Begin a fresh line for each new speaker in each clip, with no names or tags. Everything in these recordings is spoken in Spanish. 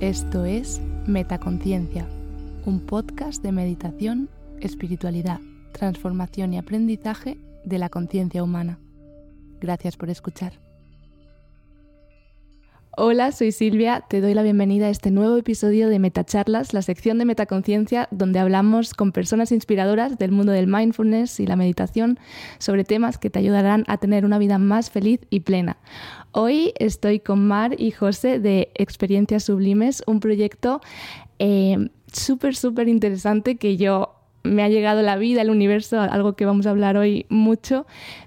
Esto es Metaconciencia, un podcast de meditación, espiritualidad, transformación y aprendizaje de la conciencia humana. Gracias por escuchar. Hola, soy Silvia, te doy la bienvenida a este nuevo episodio de Metacharlas, la sección de Metaconciencia donde hablamos con personas inspiradoras del mundo del mindfulness y la meditación sobre temas que te ayudarán a tener una vida más feliz y plena. Hoy estoy con Mar y José de Experiencias Sublimes, un proyecto eh, súper, súper interesante que yo me ha llegado la vida, el universo, algo que vamos a hablar hoy mucho,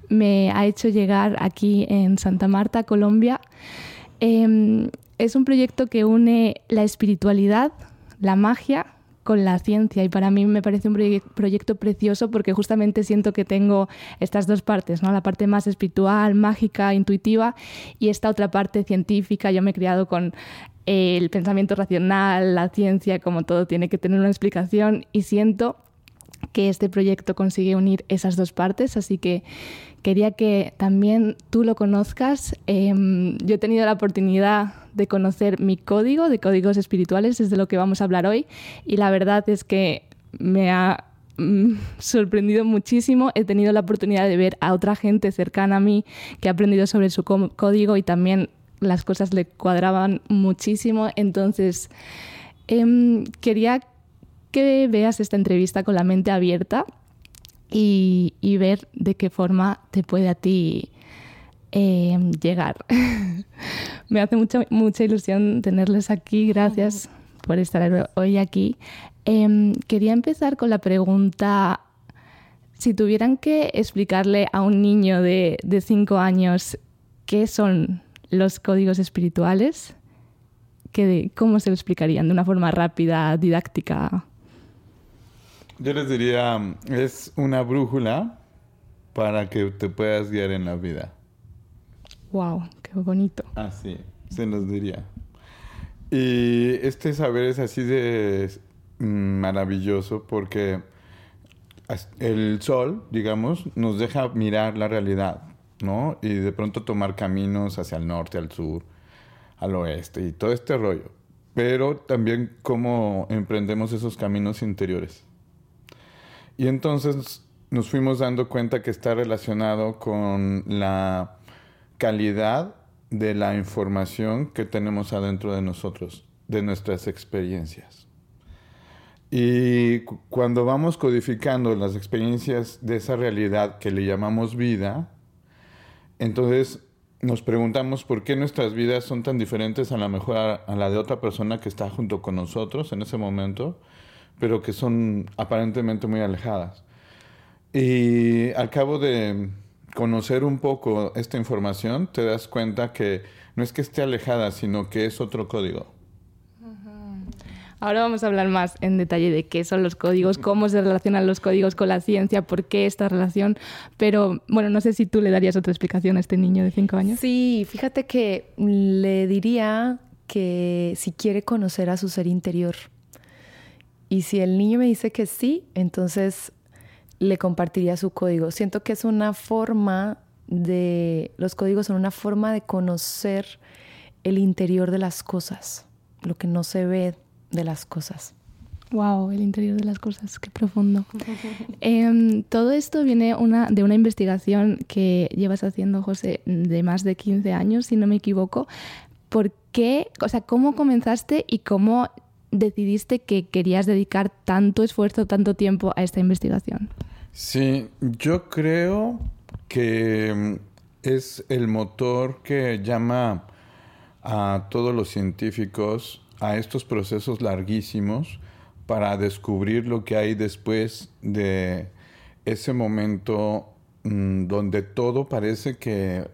me ha hecho llegar aquí en Santa Marta, Colombia. Em, es un proyecto que une la espiritualidad, la magia con la ciencia y para mí me parece un proyecto precioso porque justamente siento que tengo estas dos partes, ¿no? la parte más espiritual, mágica, intuitiva y esta otra parte científica. Yo me he criado con el pensamiento racional, la ciencia, como todo tiene que tener una explicación y siento que este proyecto consigue unir esas dos partes, así que quería que también tú lo conozcas. Em, yo he tenido la oportunidad de conocer mi código de códigos espirituales, es de lo que vamos a hablar hoy, y la verdad es que me ha mm, sorprendido muchísimo. He tenido la oportunidad de ver a otra gente cercana a mí que ha aprendido sobre su código y también las cosas le cuadraban muchísimo. Entonces, em, quería que veas esta entrevista con la mente abierta y, ver de qué forma te puede a ti em, llegar. Me hace mucha, mucha ilusión tenerles aquí. Gracias por estar hoy aquí. Em, quería empezar con la pregunta, si tuvieran que explicarle a un niño de, de cinco años qué son los códigos espirituales, ¿cómo se lo explicarían de una forma rápida, didáctica?
Yo les diría, es una brújula para que te puedas guiar en la vida.
Wow, qué bonito.
Así, se nos diría. Y este saber es así de maravilloso porque el sol, digamos, nos deja mirar la realidad, ¿no? Y de pronto tomar caminos hacia el norte, al sur, al oeste y todo este rollo. Pero también cómo emprendemos esos caminos interiores. Y entonces nos fuimos dando cuenta que está relacionado con la calidad de la información que tenemos adentro de nosotros, de nuestras experiencias. Y cuando vamos codificando las experiencias de esa realidad que le llamamos vida, entonces nos preguntamos por qué nuestras vidas son tan diferentes a la mejor a la de otra persona que está junto con nosotros en ese momento pero que son aparentemente muy alejadas. Y al cabo de conocer un poco esta información, te das cuenta que no es que esté alejada, sino que es otro código.
Ahora vamos a hablar más en detalle de qué son los códigos, cómo se relacionan los códigos con la ciencia, por qué esta relación. Pero bueno, no sé si tú le darías otra explicación a este niño de cinco años.
Sí, fíjate que le diría que si quiere conocer a su ser interior, y si el niño me dice que sí, entonces le compartiría su código. Siento que es una forma de, los códigos son una forma de conocer el interior de las cosas, lo que no se ve de las cosas.
Wow, el interior de las cosas, qué profundo. Em, todo esto viene una, de una investigación que llevas haciendo, José, de más de 15 años, si no me equivoco. ¿Por qué, o sea, cómo comenzaste y cómo decidiste que querías dedicar tanto esfuerzo, tanto tiempo a esta investigación?
Sí, yo creo que mm, es el motor que llama a todos los científicos a estos procesos larguísimos para descubrir lo que hay después de ese momento mm, donde todo parece que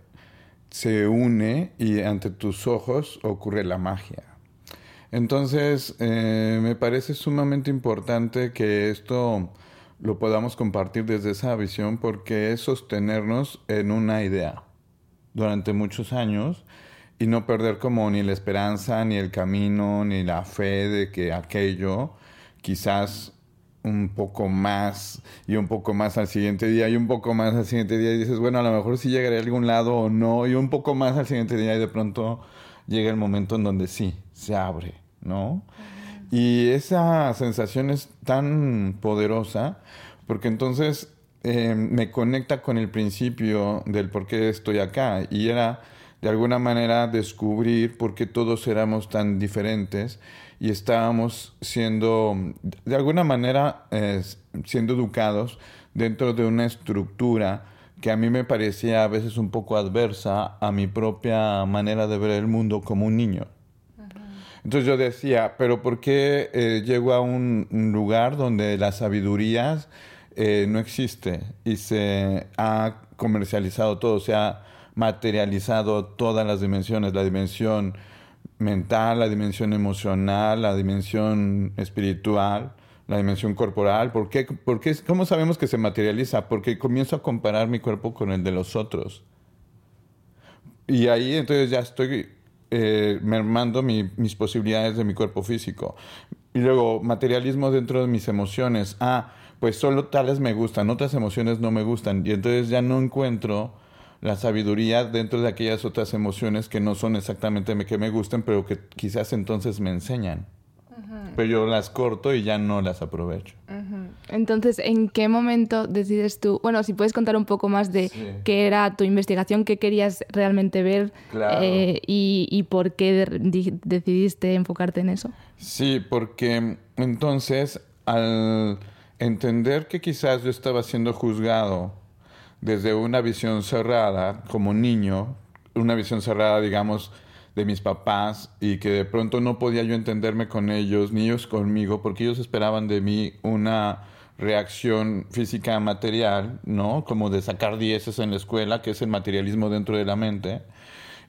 se une y ante tus ojos ocurre la magia. Entonces, eh, me parece sumamente importante que esto lo podamos compartir desde esa visión porque es sostenernos en una idea durante muchos años y no perder como ni la esperanza, ni el camino, ni la fe de que aquello quizás un poco más y un poco más al siguiente día y un poco más al siguiente día y dices, bueno, a lo mejor sí llegaré a algún lado o no y un poco más al siguiente día y de pronto llega el momento en donde sí, se abre, ¿no? Y esa sensación es tan poderosa porque entonces eh, me conecta con el principio del por qué estoy acá y era de alguna manera descubrir por qué todos éramos tan diferentes y estábamos siendo, de alguna manera, eh, siendo educados dentro de una estructura que a mí me parecía a veces un poco adversa a mi propia manera de ver el mundo como un niño. Entonces yo decía, pero ¿por qué eh, llego a un, lugar donde la sabiduría eh, no existe y se ha comercializado todo, se ha materializado todas las dimensiones, la dimensión mental, la dimensión emocional, la dimensión espiritual, la dimensión corporal. ¿Por qué, ¿Cómo sabemos que se materializa? Porque comienzo a comparar mi cuerpo con el de los otros. Y ahí entonces ya estoy eh, mermando mis posibilidades de mi cuerpo físico. Y luego, materialismo dentro de mis emociones. Ah, pues solo tales me gustan, otras emociones no me gustan. Y entonces ya no encuentro la sabiduría dentro de aquellas otras emociones que no son exactamente que me gusten, pero que quizás entonces me enseñan. Pero yo las corto y ya no las aprovecho.
Entonces, ¿en qué momento decides tú? Bueno, si puedes contar un poco más de qué era tu investigación, qué querías realmente ver eh, y, y, por qué decidiste enfocarte en eso.
Sí, porque entonces al entender que quizás yo estaba siendo juzgado desde una visión cerrada como niño, una visión cerrada, digamos, de mis papás y que de pronto no podía yo entenderme con ellos, ni ellos conmigo, porque ellos esperaban de mí una reacción física material, ¿no? Como de sacar dieces en la escuela, que es el materialismo dentro de la mente.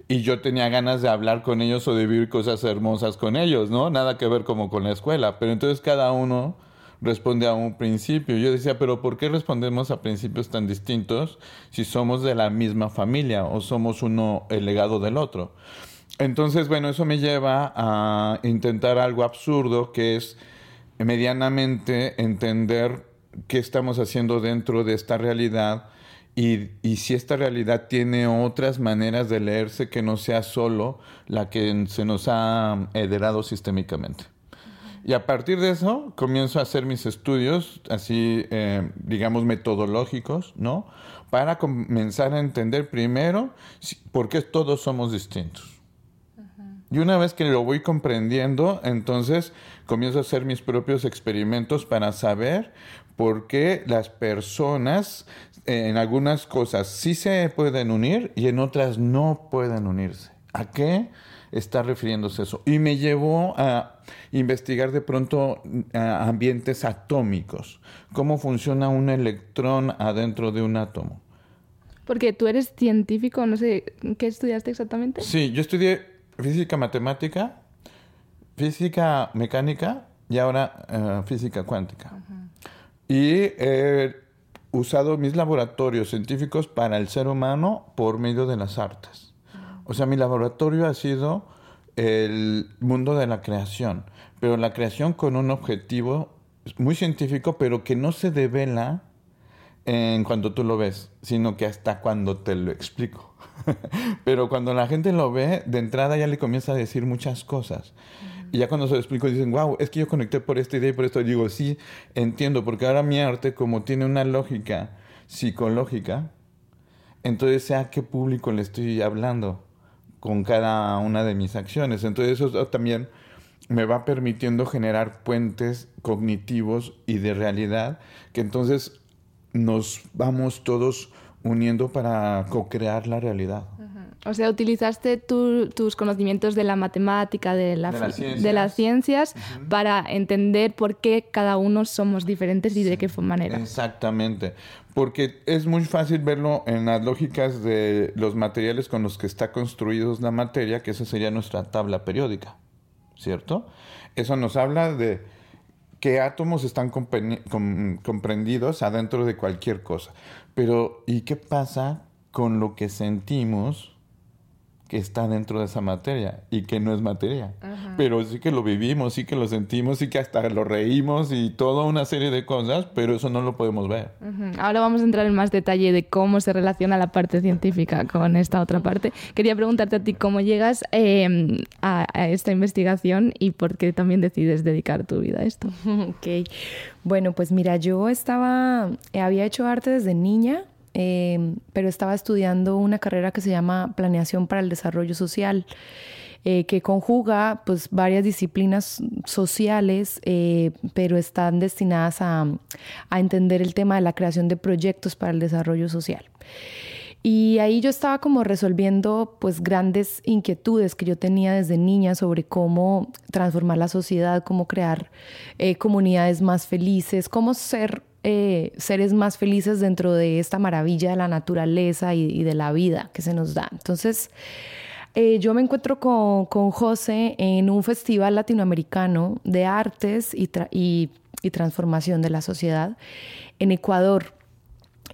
Y yo tenía ganas de hablar con ellos o de vivir cosas hermosas con ellos, ¿no? Nada que ver como con la escuela. Pero entonces cada uno responde a un principio. Yo decía, pero ¿por qué respondemos a principios tan distintos si somos de la misma familia o somos uno el legado del otro? Entonces, bueno, eso me lleva a intentar algo absurdo que es medianamente entender qué estamos haciendo dentro de esta realidad y, si esta realidad tiene otras maneras de leerse que no sea solo la que se nos ha heredado sistémicamente. Y a partir de eso comienzo a hacer mis estudios, así, eh, digamos, metodológicos, ¿no? Para comenzar a entender primero por qué todos somos distintos. Y una vez que lo voy comprendiendo, entonces comienzo a hacer mis propios experimentos para saber por qué las personas eh, en algunas cosas sí se pueden unir y en otras no pueden unirse. ¿A qué? está refiriéndose eso. Y me llevó a investigar de pronto ambientes atómicos, cómo funciona un electrón adentro de un átomo.
Porque tú eres científico, no sé, ¿qué estudiaste exactamente?
Sí, yo estudié física matemática, física mecánica y ahora eh, física cuántica. Y he usado mis laboratorios científicos para el ser humano por medio de las artes. O sea, mi laboratorio ha sido el mundo de la creación, pero la creación con un objetivo muy científico, pero que no se devela en cuando tú lo ves, sino que hasta cuando te lo explico. pero cuando la gente lo ve, de entrada ya le comienza a decir muchas cosas. Y ya cuando se lo explico dicen, wow, es que yo conecté por esta idea y por esto. Y digo, sí, entiendo, porque ahora mi arte, como tiene una lógica psicológica, entonces sé a qué público le estoy hablando con cada una de mis acciones. Entonces eso también me va permitiendo generar puentes cognitivos y de realidad que entonces nos vamos todos uniendo para co-crear la realidad.
O sea, utilizaste tus conocimientos de la matemática, de, la, de, las ciencias, para entender por qué cada uno somos diferentes y de qué manera.
Exactamente. Porque es muy fácil verlo en las lógicas de los materiales con los que está construida la materia, que esa sería nuestra tabla periódica, ¿cierto? Eso nos habla de qué átomos están comprendidos adentro de cualquier cosa. Pero, ¿y qué pasa con lo que sentimos que está dentro de esa materia y que no es materia? Pero sí que lo vivimos, sí que lo sentimos, sí que hasta lo reímos y toda una serie de cosas, pero eso no lo podemos ver.
Ahora vamos a entrar en más detalle de cómo se relaciona la parte científica con esta otra parte. Quería preguntarte a ti cómo llegas em, a, a, esta investigación y por qué también decides dedicar tu vida a esto.
ok. Bueno, pues mira, yo estaba, había hecho arte desde niña, Em, pero estaba estudiando una carrera que se llama Planeación para el Desarrollo Social. Eh, que conjuga pues varias disciplinas sociales, eh, pero están destinadas a, entender el tema de la creación de proyectos para el desarrollo social. Y ahí yo estaba como resolviendo pues grandes inquietudes que yo tenía desde niña sobre cómo transformar la sociedad, cómo crear eh, comunidades más felices, cómo ser eh, seres más felices dentro de esta maravilla de la naturaleza y, de la vida que se nos da. Entonces, eh, yo me encuentro con, con, José en un festival latinoamericano de artes y, y, transformación de la sociedad en Ecuador.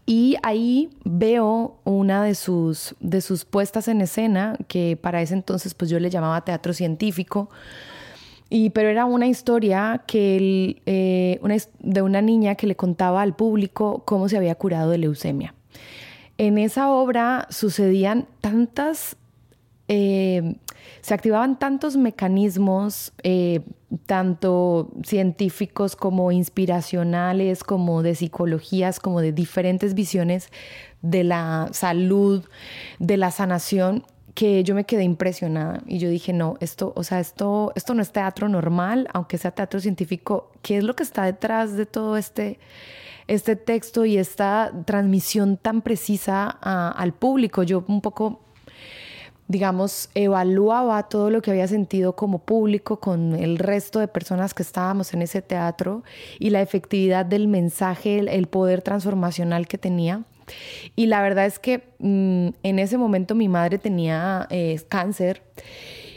Y ahí veo una de sus, de sus puestas en escena, que para ese entonces pues yo le llamaba teatro científico, y, pero era una historia que eh, de una niña que le contaba al público cómo se había curado de leucemia. En esa obra sucedían tantas, eh, se activaban tantos mecanismos, eh, tanto científicos como inspiracionales, como de psicologías, como de diferentes visiones de la salud, de la sanación, que yo me quedé impresionada y yo dije, no, esto, o sea, esto, esto no es teatro normal, aunque sea teatro científico, ¿qué es lo que está detrás de todo este, este texto y esta transmisión tan precisa al público? Yo un poco, digamos, evaluaba todo lo que había sentido como público con el resto de personas que estábamos en ese teatro y la efectividad del mensaje, el poder transformacional que tenía. Y la verdad es que mm, en ese momento mi madre tenía eh, cáncer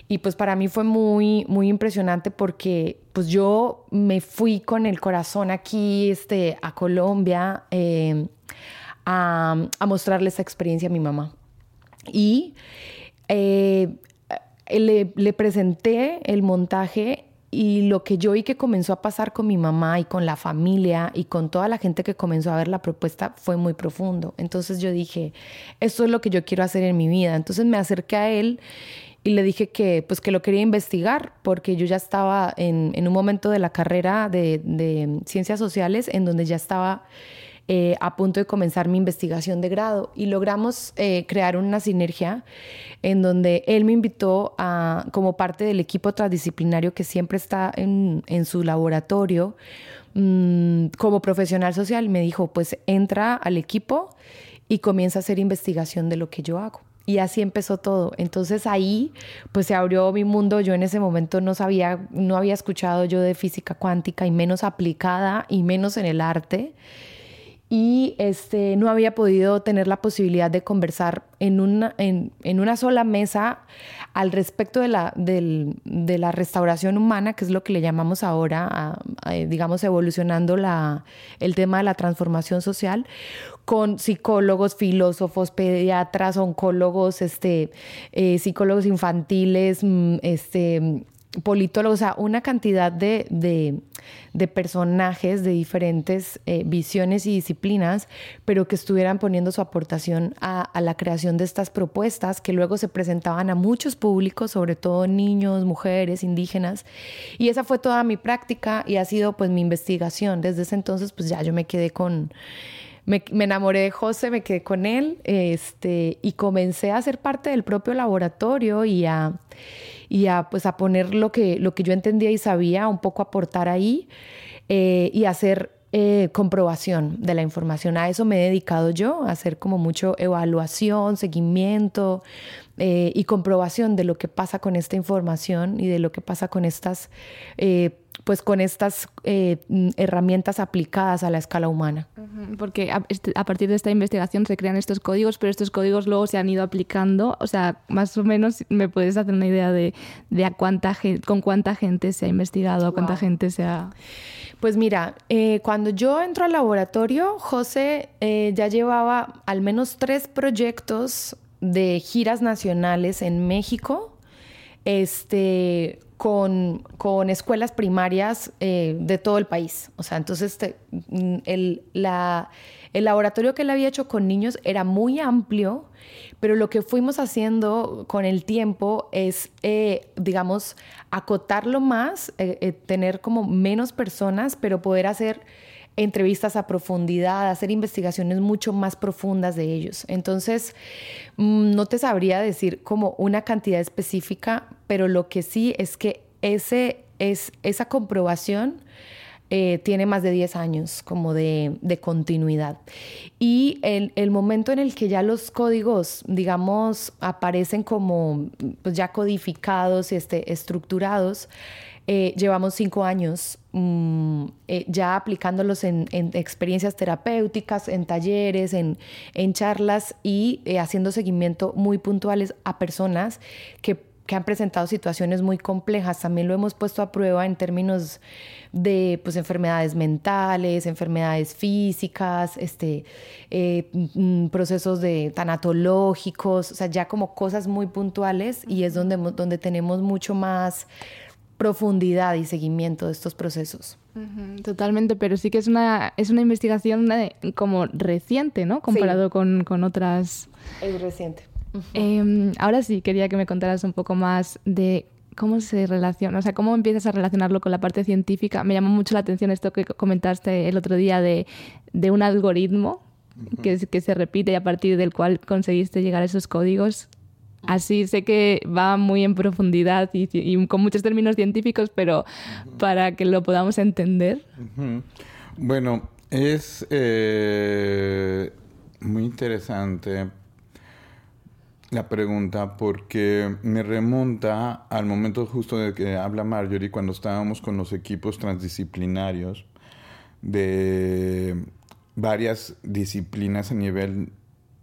y pues para mí fue muy, muy impresionante porque pues yo me fui con el corazón aquí este, a Colombia em, a, a, mostrarle esa experiencia a mi mamá. Y eh, le, presenté el montaje y lo que yo vi que comenzó a pasar con mi mamá y con la familia y con toda la gente que comenzó a ver la propuesta fue muy profundo. Entonces yo dije, esto es lo que yo quiero hacer en mi vida. Entonces me acerqué a él y le dije que pues que lo quería investigar porque yo ya estaba en, en un momento de la carrera de ciencias sociales en donde ya estaba eh, a punto de comenzar mi investigación de grado y logramos eh, crear una sinergia en donde él me invitó a, como parte del equipo transdisciplinario que siempre está en, en su laboratorio mm, como profesional social, me dijo, pues entra al equipo y comienza a hacer investigación de lo que yo hago. Y así empezó todo. Entonces ahí pues se abrió mi mundo. Yo en ese momento no sabía, no había escuchado yo de física cuántica y menos aplicada y menos en el arte y este, no había podido tener la posibilidad de conversar en una, en, una sola mesa al respecto de la, de la restauración humana, que es lo que le llamamos ahora, digamos, evolucionando la, el tema de la transformación social, con psicólogos, filósofos, pediatras, oncólogos, este, eh, psicólogos infantiles, mm, este, politólogos, o sea, una cantidad de, de, personajes de diferentes eh, visiones y disciplinas, pero que estuvieran poniendo su aportación a, a, la creación de estas propuestas que luego se presentaban a muchos públicos, sobre todo niños, mujeres, indígenas. Y esa fue toda mi práctica y ha sido pues mi investigación. Desde ese entonces pues ya yo me quedé con me, enamoré de José, me quedé con él este, y comencé a ser parte del propio laboratorio y a, y a, pues, a poner lo que, lo que yo entendía y sabía, un poco aportar ahí eh, y hacer eh, comprobación de la información. A eso me he dedicado yo, a hacer como mucho evaluación, seguimiento eh, y comprobación de lo que pasa con esta información y de lo que pasa con estas pues con estas eh, mm, herramientas aplicadas a la escala humana.
Porque este, a, partir de esta investigación se crean estos códigos, pero estos códigos luego se han ido aplicando. O sea, más o menos me puedes hacer una idea de, a cuánta con cuánta gente se ha investigado, a cuánta gente se ha...
Pues mira, eh, cuando yo entro al laboratorio, José eh, ya llevaba al menos tres proyectos de giras nacionales en México. Este, con, con escuelas primarias eh, de todo el país. O sea, entonces mm, el, el laboratorio que él había hecho con niños era muy amplio, pero lo que fuimos haciendo con el tiempo es, eh, digamos, acotarlo más, eh, tener como menos personas, pero poder hacer entrevistas a profundidad, hacer investigaciones mucho más profundas de ellos. Entonces, mm, no te sabría decir como una cantidad específica, pero lo que sí es que ese, es, esa comprobación eh, tiene más de 10 años como de, continuidad. Y el, el, momento en el que ya los códigos, digamos, aparecen como pues, ya codificados y este, estructurados, eh, llevamos cinco años mm, eh, ya aplicándolos en, experiencias terapéuticas, en talleres, en, charlas y eh, haciendo seguimiento muy puntuales a personas que, han presentado situaciones muy complejas. También lo hemos puesto a prueba en términos de pues, enfermedades mentales, enfermedades físicas, este, mm, procesos de tanatológicos, o sea, ya como cosas muy puntuales y es donde, donde tenemos mucho más profundidad y seguimiento de estos procesos.
totalmente, pero sí que es una, es una investigación como reciente, ¿no? Comparado con, con, otras...
Es reciente.
Em, ahora sí, quería que me contaras un poco más de cómo se relaciona, o sea, cómo empiezas a relacionarlo con la parte científica. Me llamó mucho la atención esto que comentaste el otro día de, de un algoritmo que, que, se repite y a partir del cual conseguiste llegar a esos códigos. Así sé que va muy en profundidad y, con muchos términos científicos, pero para que lo podamos entender.
Bueno, es eh, muy interesante la pregunta porque me remonta al momento justo de que habla Marjorie cuando estábamos con los equipos transdisciplinarios de varias disciplinas a nivel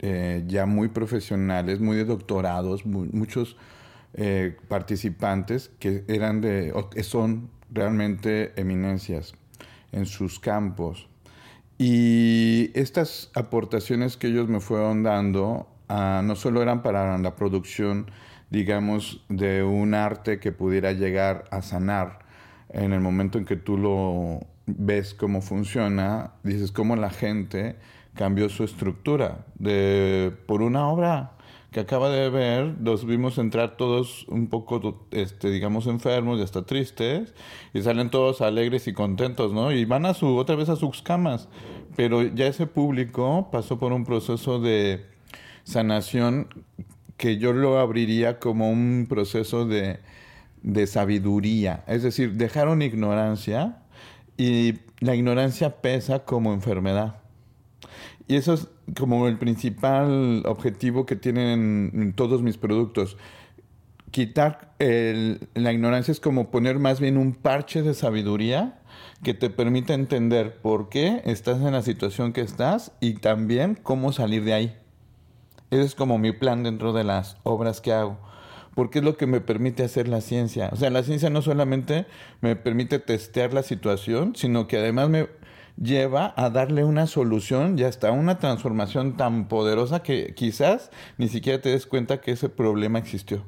eh, ya muy profesionales, muy de doctorados, muchos eh, participantes que eran de, que son realmente eminencias en sus campos. Y estas aportaciones que ellos me fueron dando ah, no solo eran para la producción, digamos, de un arte que pudiera llegar a sanar en el momento en que tú lo ves cómo funciona, dices cómo la gente cambió su estructura. De, por una obra que acaba de ver, los vimos entrar todos un poco, este, digamos, enfermos y hasta tristes, y salen todos alegres y contentos, ¿no? Y van a su, otra vez a sus camas. Pero ya ese público pasó por un proceso de sanación que yo lo abriría como un proceso de, de sabiduría. Es decir, dejaron ignorancia y la ignorancia pesa como enfermedad. Y eso es como el principal objetivo que tienen todos mis productos. Quitar la ignorancia es como poner más bien un parche de sabiduría que te permita entender por qué estás en la situación que estás y también cómo salir de ahí. Ese es como mi plan dentro de las obras que hago. Porque es lo que me permite hacer la ciencia. O sea, la ciencia no solamente me permite testear la situación, sino que además me lleva a darle una solución y hasta una transformación tan poderosa que quizás ni siquiera te des cuenta que ese problema existió.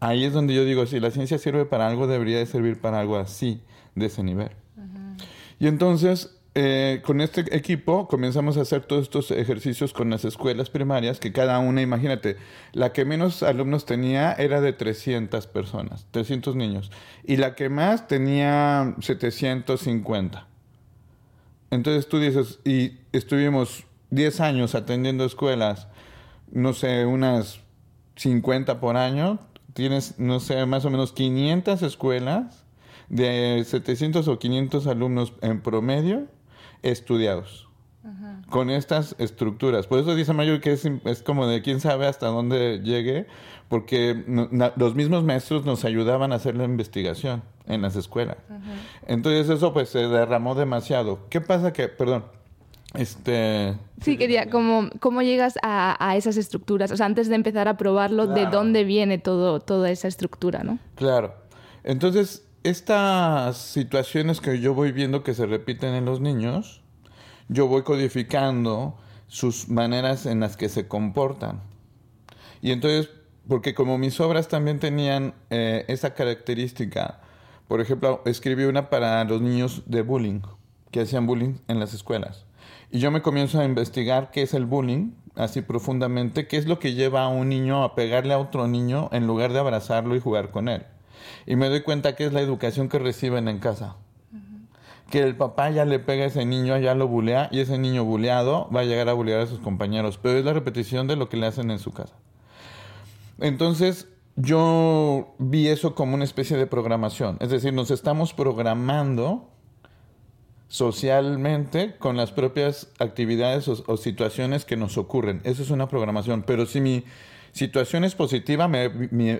Ahí es donde yo digo, si la ciencia sirve para algo, debería de servir para algo así, de ese nivel. Y entonces, eh, con este equipo comenzamos a hacer todos estos ejercicios con las escuelas primarias, que cada una, imagínate, la que menos alumnos tenía era de 300 personas, 300 niños, y la que más tenía 750. Entonces tú dices, y estuvimos 10 años atendiendo escuelas, no sé, unas 50 por año, tienes, no sé, más o menos 500 escuelas de 700 o 500 alumnos en promedio estudiados. Con estas estructuras. Por eso dice Mayor que es, es, como de quién sabe hasta dónde llegue, porque los mismos maestros nos ayudaban a hacer la investigación en las escuelas. Entonces eso pues se derramó demasiado. ¿Qué pasa que, perdón, este...
Sí, quería, ¿cómo, cómo llegas a, esas estructuras? O sea, antes de empezar a probarlo, ¿de dónde viene todo, toda esa estructura, no?
Claro. Entonces, estas situaciones que yo voy viendo que se repiten en los niños, yo voy codificando sus maneras en las que se comportan. Y entonces, porque como mis obras también tenían eh, esa característica, por ejemplo, escribí una para los niños de bullying, que hacían bullying en las escuelas. Y yo me comienzo a investigar qué es el bullying, así profundamente, qué es lo que lleva a un niño a pegarle a otro niño en lugar de abrazarlo y jugar con él. Y me doy cuenta que es la educación que reciben en casa. Que el papá ya le pega a ese niño, ya lo bulea, y ese niño buleado va a llegar a bulear a sus compañeros. Pero es la repetición de lo que le hacen en su casa. Entonces, yo vi eso como una especie de programación. Es decir, nos estamos programando socialmente con las propias actividades o, situaciones que nos ocurren. Eso es una programación. Pero si mi situación es positiva, me,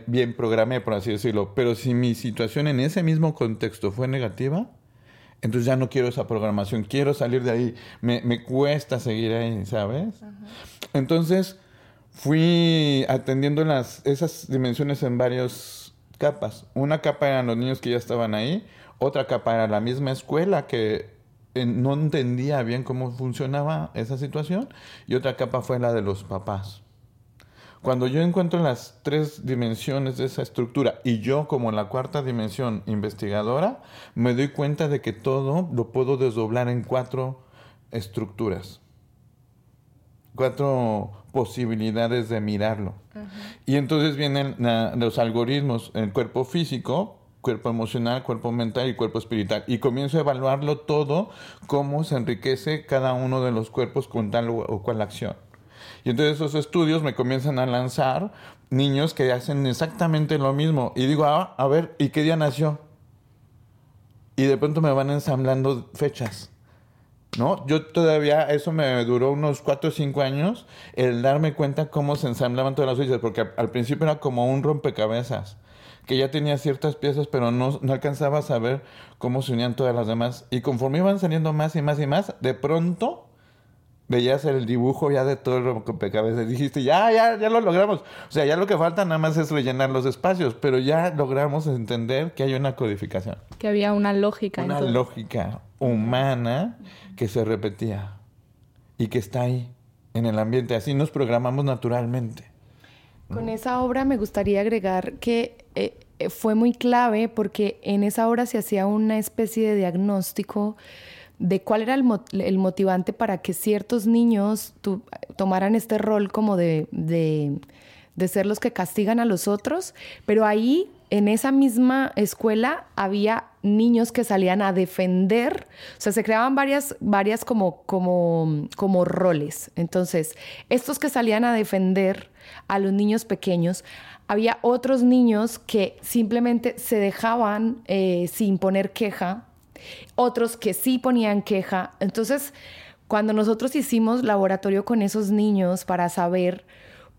bien programé, por así decirlo. Pero si mi situación en ese mismo contexto fue negativa, entonces ya no quiero esa programación. Quiero salir de ahí. Me, me cuesta seguir ahí, ¿sabes? Entonces fui atendiendo las, esas dimensiones en varias capas. Una capa eran los niños que ya estaban ahí. Otra capa era la misma escuela que no entendía bien cómo funcionaba esa situación y otra capa fue la de los papás. Cuando yo encuentro las tres dimensiones de esa estructura y yo como la cuarta dimensión investigadora, me doy cuenta de que todo lo puedo desdoblar en cuatro estructuras, cuatro posibilidades de mirarlo. Y entonces vienen los algoritmos, el cuerpo físico, cuerpo emocional, cuerpo mental y cuerpo espiritual. Y comienzo a evaluarlo todo, cómo se enriquece cada uno de los cuerpos con tal o cual acción. Y entonces esos estudios me comienzan a lanzar niños que hacen exactamente lo mismo. Y digo, ah, a ver, ¿y qué día nació? Y de pronto me van ensamblando fechas. ¿No? Yo todavía, eso me duró unos 4 o 5 años, el darme cuenta cómo se ensamblaban todas las fechas, porque al principio era como un rompecabezas que ya tenía ciertas piezas, pero no, no alcanzaba a saber cómo se unían todas las demás. Y conforme iban saliendo más y más y más, de pronto veías el dibujo ya de todo el rompecabezas. Dijiste, ya, ya, ya lo logramos. O sea, ya lo que falta nada más es rellenar los espacios, pero ya logramos entender que hay una codificación.
Que había una lógica.
Una lógica humana que se repetía y que está ahí, en el ambiente. Así nos programamos naturalmente.
Con esa obra me gustaría agregar que eh, eh, fue muy clave porque en esa obra se hacía una especie de diagnóstico de cuál era el, motivante para que ciertos niños tomaran este rol como de, de ser los que castigan a los otros, pero ahí en esa misma escuela había niños que salían a defender, o sea, se creaban varias, varias como, como, como roles. Entonces, estos que salían a defender a los niños pequeños, había otros niños que simplemente se dejaban eh, sin poner queja, otros que sí ponían queja. Entonces, cuando nosotros hicimos laboratorio con esos niños para saber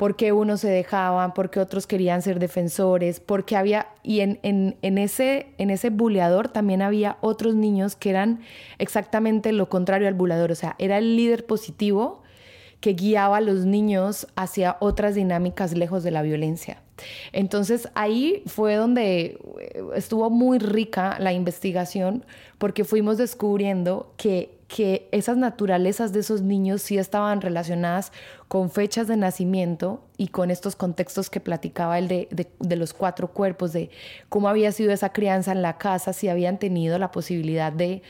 por qué unos se dejaban, por qué otros querían ser defensores, porque había, y en, en, ese, en ese buleador también había otros niños que eran exactamente lo contrario al buleador, o sea, era el líder positivo que guiaba a los niños hacia otras dinámicas lejos de la violencia. Entonces ahí fue donde eh, estuvo muy rica la investigación porque fuimos descubriendo que que esas naturalezas de esos niños sí estaban relacionadas con fechas de nacimiento y con estos contextos que platicaba el de, de, los cuatro cuerpos, de cómo había sido esa crianza en la casa, si habían tenido la posibilidad de,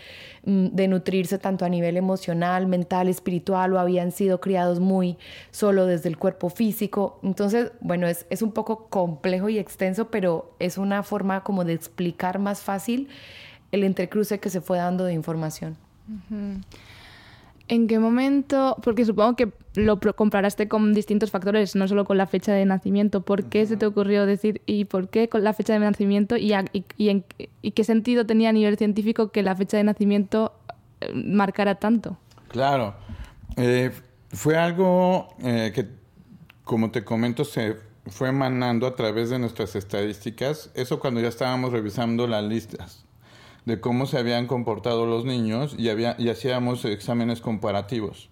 mm, de nutrirse tanto a nivel emocional, mental, espiritual, o habían sido criados muy solo desde el cuerpo físico. Entonces, bueno, es, es un poco complejo y extenso, pero es una forma como de explicar más fácil el entrecruce que se fue dando de información.
¿En qué momento? Porque supongo que lo comparaste con distintos factores, no solo con la fecha de nacimiento. ¿Por qué se te ocurrió decir y por qué con la fecha de nacimiento y, en, qué sentido tenía a nivel científico que la fecha de nacimiento eh, marcara tanto?
Claro, eh, fue algo eh, que, como te comento, se fue emanando a través de nuestras estadísticas. Eso cuando ya estábamos revisando las listas de cómo se habían comportado los niños y, había, y hacíamos exámenes comparativos.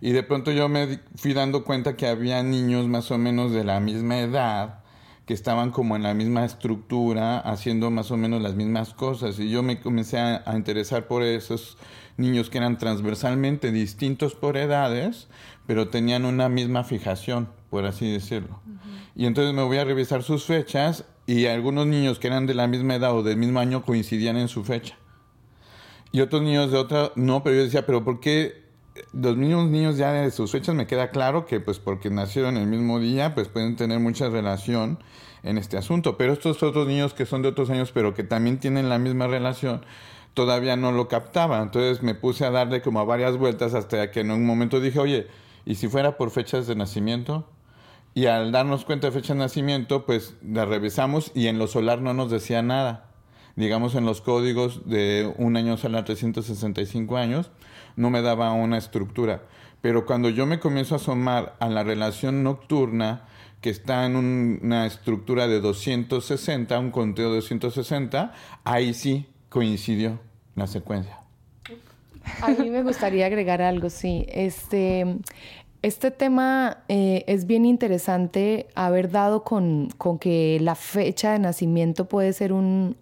Y de pronto yo me fui dando cuenta que había niños más o menos de la misma edad que estaban como en la misma estructura, haciendo más o menos las mismas cosas. Y yo me comencé a, interesar por esos niños que eran transversalmente distintos por edades, pero tenían una misma fijación, por así decirlo. Y entonces me voy a revisar sus fechas y algunos niños que eran de la misma edad o del mismo año coincidían en su fecha. Y otros niños de otra, no, pero yo decía, pero ¿por qué los mismos niños ya de sus fechas me queda claro que pues porque nacieron el mismo día, pues pueden tener mucha relación en este asunto. Pero estos otros niños que son de otros años, pero que también tienen la misma relación, todavía no lo captaba. Entonces me puse a darle como a varias vueltas hasta que en un momento dije, oye, ¿y si fuera por fechas de nacimiento? Y al darnos cuenta de fecha de nacimiento, pues la revisamos y en lo solar no nos decía nada. Digamos, en los códigos de un año solar 365 años, no me daba una estructura. Pero cuando yo me comienzo a asomar a la relación nocturna, que está en una estructura de 260, un conteo de 260, ahí sí coincidió la secuencia.
A mí me gustaría agregar algo, sí. Este, este tema eh, es bien interesante haber dado con, que la fecha de nacimiento puede ser un,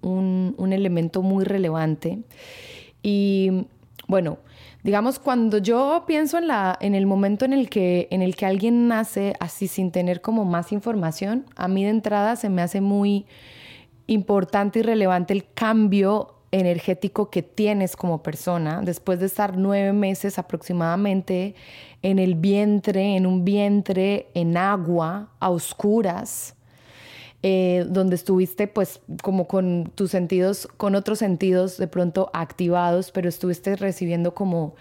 elemento muy relevante. Y bueno, digamos, cuando yo pienso en, la, en el momento en el, que, en el que alguien nace así sin tener como más información, a mí de entrada se me hace muy importante y relevante el cambio energético que tienes como persona después de estar nueve meses aproximadamente en el vientre, en un vientre en agua, a oscuras, eh, donde estuviste pues como con tus sentidos, con otros sentidos de pronto activados, pero estuviste recibiendo como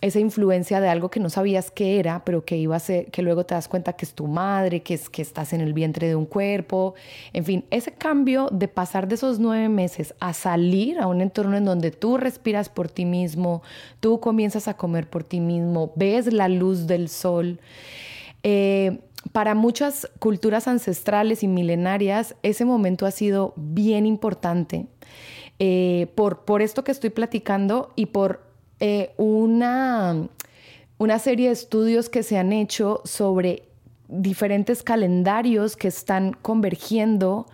esa influencia de algo que no sabías qué era, pero que iba a ser, que luego te das cuenta que es tu madre, que es que estás en el vientre de un cuerpo, en fin, ese cambio de pasar de esos nueve meses a salir a un entorno en donde tú respiras por ti mismo, tú comienzas a comer por ti mismo, ves la luz del sol. Eh, para muchas culturas ancestrales y milenarias, ese momento ha sido bien importante. Eh, por, por esto que estoy platicando y por eh, una, una serie de estudios que se han hecho sobre diferentes calendarios que están convergiendo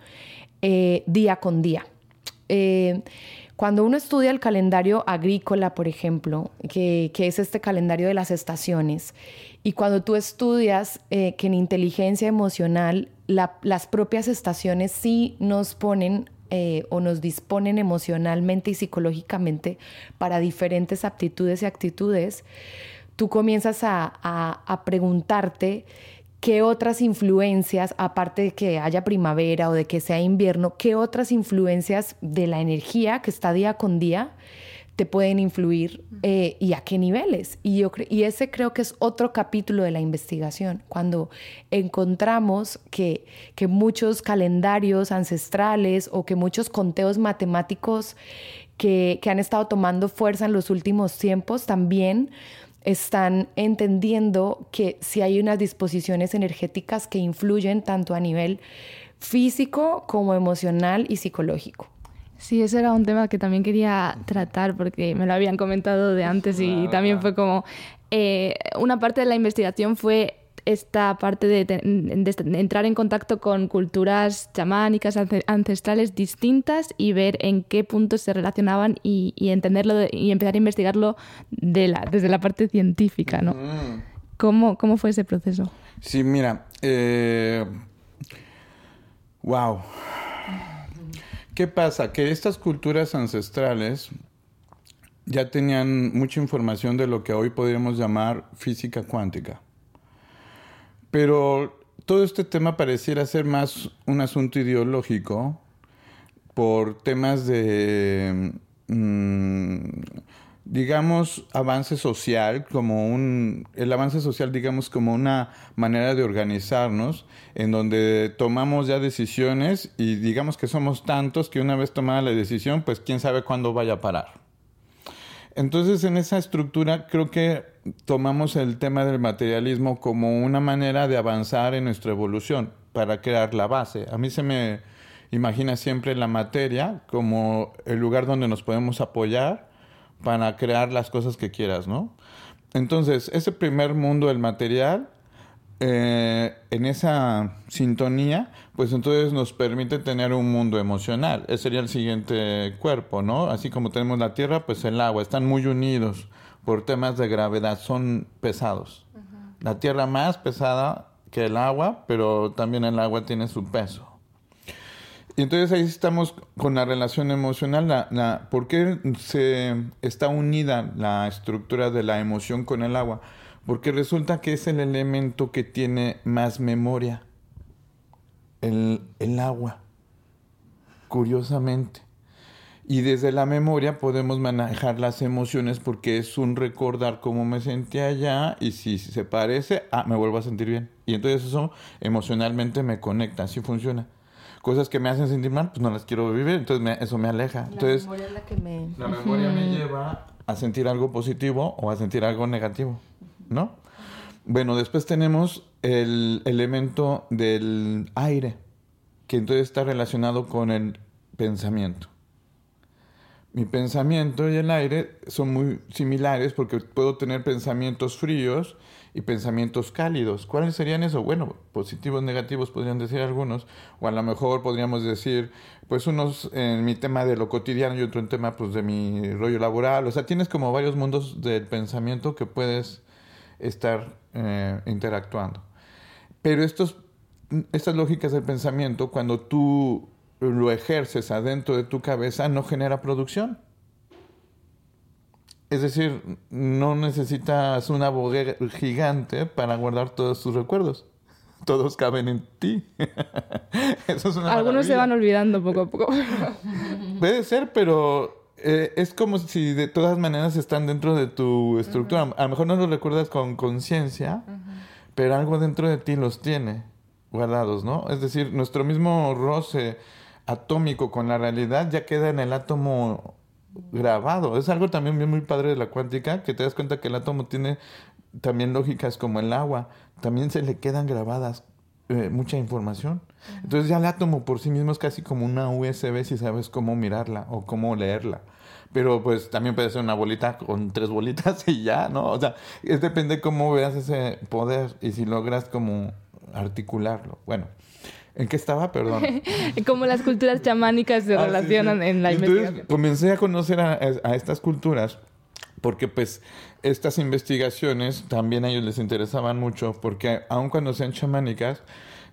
eh, día con día. Eh, cuando uno estudia el calendario agrícola, por ejemplo, que, es este calendario de las estaciones, y cuando tú estudias que en inteligencia emocional las propias estaciones sí nos ponen eh, o nos disponen emocionalmente y psicológicamente para diferentes aptitudes y actitudes, tú comienzas a, preguntarte qué otras influencias, aparte de que haya primavera o de que sea invierno, qué otras influencias de la energía que está día con día te pueden influir eh, y a qué niveles. Y, yo y ese creo que es otro capítulo de la investigación, cuando encontramos que, que muchos calendarios ancestrales o que muchos conteos matemáticos que, que han estado tomando fuerza en los últimos tiempos también están entendiendo que si hay unas disposiciones energéticas que influyen tanto a nivel físico como emocional y psicológico.
Sí, ese era un tema que también quería tratar porque me lo habían comentado de antes y también fue como... Eh, una parte de la investigación fue esta parte de, entrar en contacto con culturas chamánicas ancestrales distintas y ver en qué puntos se relacionaban y, entenderlo y empezar a investigarlo de la, desde la parte científica, ¿no? ¿Cómo, ¿Cómo, fue ese proceso?
Sí, mira, eh, wow. ¿Qué pasa? Que estas culturas ancestrales ya tenían mucha información de lo que hoy podríamos llamar física cuántica. Pero todo este tema pareciera ser más un asunto ideológico por temas de, mm, digamos, avance social, como un, el avance social, digamos, como una manera de organizarnos, en donde tomamos ya decisiones y digamos que somos tantos que una vez tomada la decisión, pues quién sabe cuándo vaya a parar. Entonces, en esa estructura creo que tomamos el tema del materialismo como una manera de avanzar en nuestra evolución para crear la base. A mí se me imagina siempre la materia como el lugar donde nos podemos apoyar para crear las cosas que quieras, ¿no? Entonces, ese primer mundo del material eh, en esa sintonía, pues entonces nos permite tener un mundo emocional. Ese sería el siguiente cuerpo, ¿no? Así como tenemos la tierra, pues el agua. Están muy unidos por temas de gravedad, son pesados. La tierra más pesada que el agua, pero también el agua tiene su peso. Y entonces ahí estamos con la relación emocional. La, la, ¿Por qué se está unida la estructura de la emoción con el agua? porque resulta que es el elemento que tiene más memoria, el, el agua, curiosamente. Y desde la memoria podemos manejar las emociones porque es un recordar cómo me sentí allá y si se parece, ah, me vuelvo a sentir bien. Y entonces eso emocionalmente me conecta, así funciona. Cosas que me hacen sentir mal, pues no las quiero vivir, entonces eso me aleja. La memoria es la que me... La memoria me lleva a sentir algo positivo o a sentir algo negativo. ¿no? Bueno, después tenemos el elemento del aire, que entonces está relacionado con el pensamiento. Mi pensamiento y el aire son muy similares porque puedo tener pensamientos fríos y pensamientos cálidos. ¿Cuáles serían eso? Bueno, positivos, negativos podrían decir algunos, o a lo mejor podríamos decir, pues unos en mi tema de lo cotidiano y otro en tema pues de mi rollo laboral. O sea, tienes como varios mundos del pensamiento que puedes estar eh, interactuando. Pero estos, estas lógicas del pensamiento, cuando tú lo ejerces adentro de tu cabeza, no genera producción. Es decir, no necesitas una bodega gigante para guardar todos tus recuerdos. Todos caben en ti.
Algunos se van olvidando poco a poco.
Puede ser, pero eh, es como si de todas maneras están dentro de tu estructura. A lo mejor no los recuerdas con conciencia, pero algo dentro de ti los tiene guardados, ¿no? Es decir, nuestro mismo roce atómico con la realidad ya queda en el átomo grabado. Es algo también muy padre de la cuántica, que te das cuenta que el átomo tiene también lógicas como el agua, también se le quedan grabadas eh, mucha información. Entonces ya el átomo por sí mismo es casi como una USB si sabes cómo mirarla o cómo leerla. Pero pues también puede ser una bolita con tres bolitas y ya, ¿no? O sea, es depende cómo veas ese poder y si logras como articularlo. Bueno, ¿en qué estaba? Perdón.
como las culturas chamánicas se ah, relacionan en la
Entonces, investigación. Comencé a conocer a, a estas culturas porque pues estas investigaciones también a ellos les interesaban mucho porque aun cuando sean chamánicas,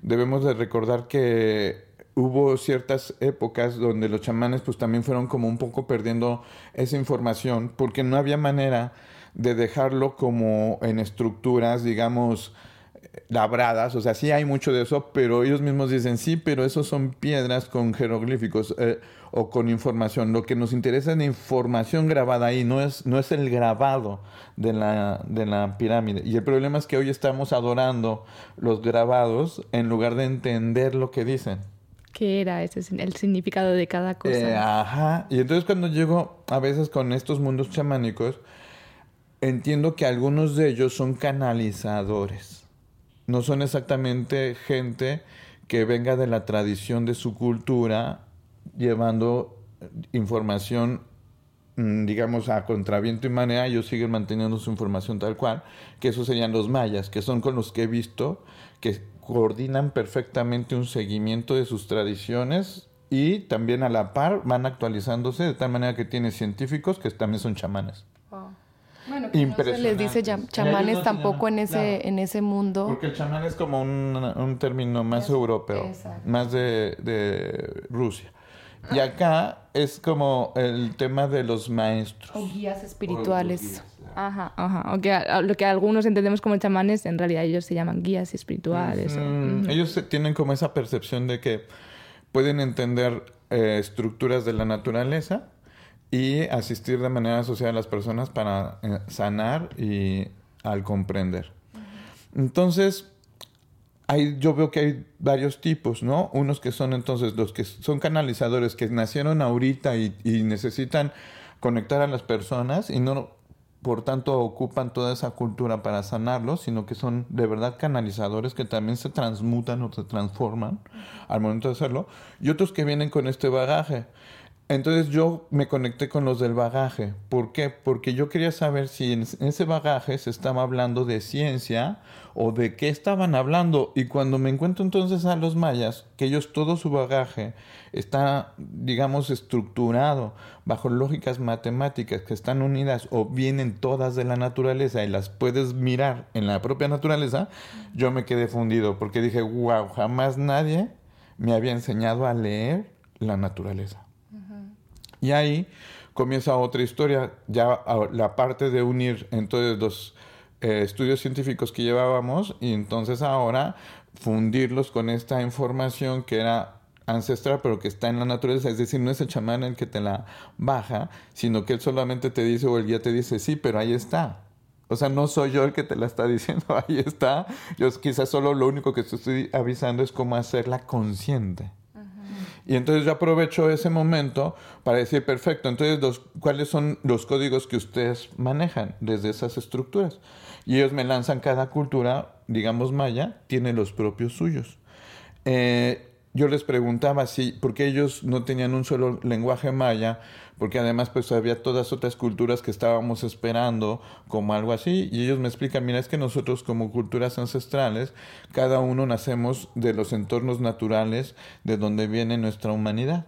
debemos de recordar que hubo ciertas épocas donde los chamanes pues también fueron como un poco perdiendo esa información porque no había manera de dejarlo como en estructuras, digamos, labradas, o sea, sí hay mucho de eso, pero ellos mismos dicen, sí, pero esos son piedras con jeroglíficos eh, o con información. Lo que nos interesa es la información grabada ahí, no es, no es el grabado de la, de la pirámide. Y el problema es que hoy estamos adorando los grabados en lugar de entender lo que dicen.
¿Qué era ese, el significado de cada cosa?
Eh, ajá. Y entonces cuando llego a veces con estos mundos chamánicos, entiendo que algunos de ellos son canalizadores no son exactamente gente que venga de la tradición de su cultura llevando información mm, digamos, a contraviento y manera, ellos siguen manteniendo su información tal cual, que esos serían los mayas, que son con los que he visto que coordinan perfectamente un seguimiento de sus tradiciones y también a la par van actualizándose de tal manera que tiene científicos que también son chamanes.
Bueno, no se les dice chamanes tampoco en ese, en ese mundo.
Porque el chamán es como un, un término más europeo, más de, de Rusia. Y acá es como el tema de los maestros.
O guías espirituales.
ajá, ajá. O que, lo que algunos entendemos como chamanes, en realidad ellos se llaman guías espirituales.
Ellos tienen como esa percepción de que pueden entender eh, estructuras de la naturaleza y asistir de manera asociada a las personas para eh, sanar y al comprender. Entonces, yo veo que hay varios tipos, ¿no? Unos que son entonces los que son canalizadores, que nacieron ahorita y, necesitan conectar a las personas y no, por tanto, ocupan toda esa cultura para sanarlos, sino que son de verdad canalizadores que también se transmutan o se transforman al momento de hacerlo. Y otros que vienen con este bagaje. Entonces yo me conecté con los del bagaje. ¿Por qué? Porque yo quería saber si en ese bagaje se estaba hablando de ciencia o de qué estaban hablando. Y cuando me encuentro entonces a los mayas, que ellos todo su bagaje está, digamos, estructurado bajo lógicas matemáticas que están unidas o vienen todas de la naturaleza y las puedes mirar en la propia naturaleza, yo me quedé fundido porque dije, wow, jamás nadie me había enseñado a leer la naturaleza. Y ahí comienza otra historia, ya la parte de unir entonces los eh, estudios científicos que llevábamos y entonces ahora fundirlos con esta información que era ancestral pero que está en la naturaleza, es decir, no es el chamán el que te la baja, sino que él solamente te dice o el guía te dice, sí, pero ahí está. O sea, no soy yo el que te la está diciendo, ahí está. Yo quizás solo lo único que te estoy avisando es cómo hacerla consciente. Y entonces yo aprovecho ese momento para decir, perfecto, entonces ¿cuáles son los códigos que ustedes manejan desde esas estructuras? Y ellos me lanzan cada cultura, digamos maya, tiene los propios suyos. Eh, yo les preguntaba si, porque ellos no tenían un solo lenguaje maya, porque además pues había todas otras culturas que estábamos esperando como algo así, y ellos me explican, mira, es que nosotros como culturas ancestrales, cada uno nacemos de los entornos naturales de donde viene nuestra humanidad.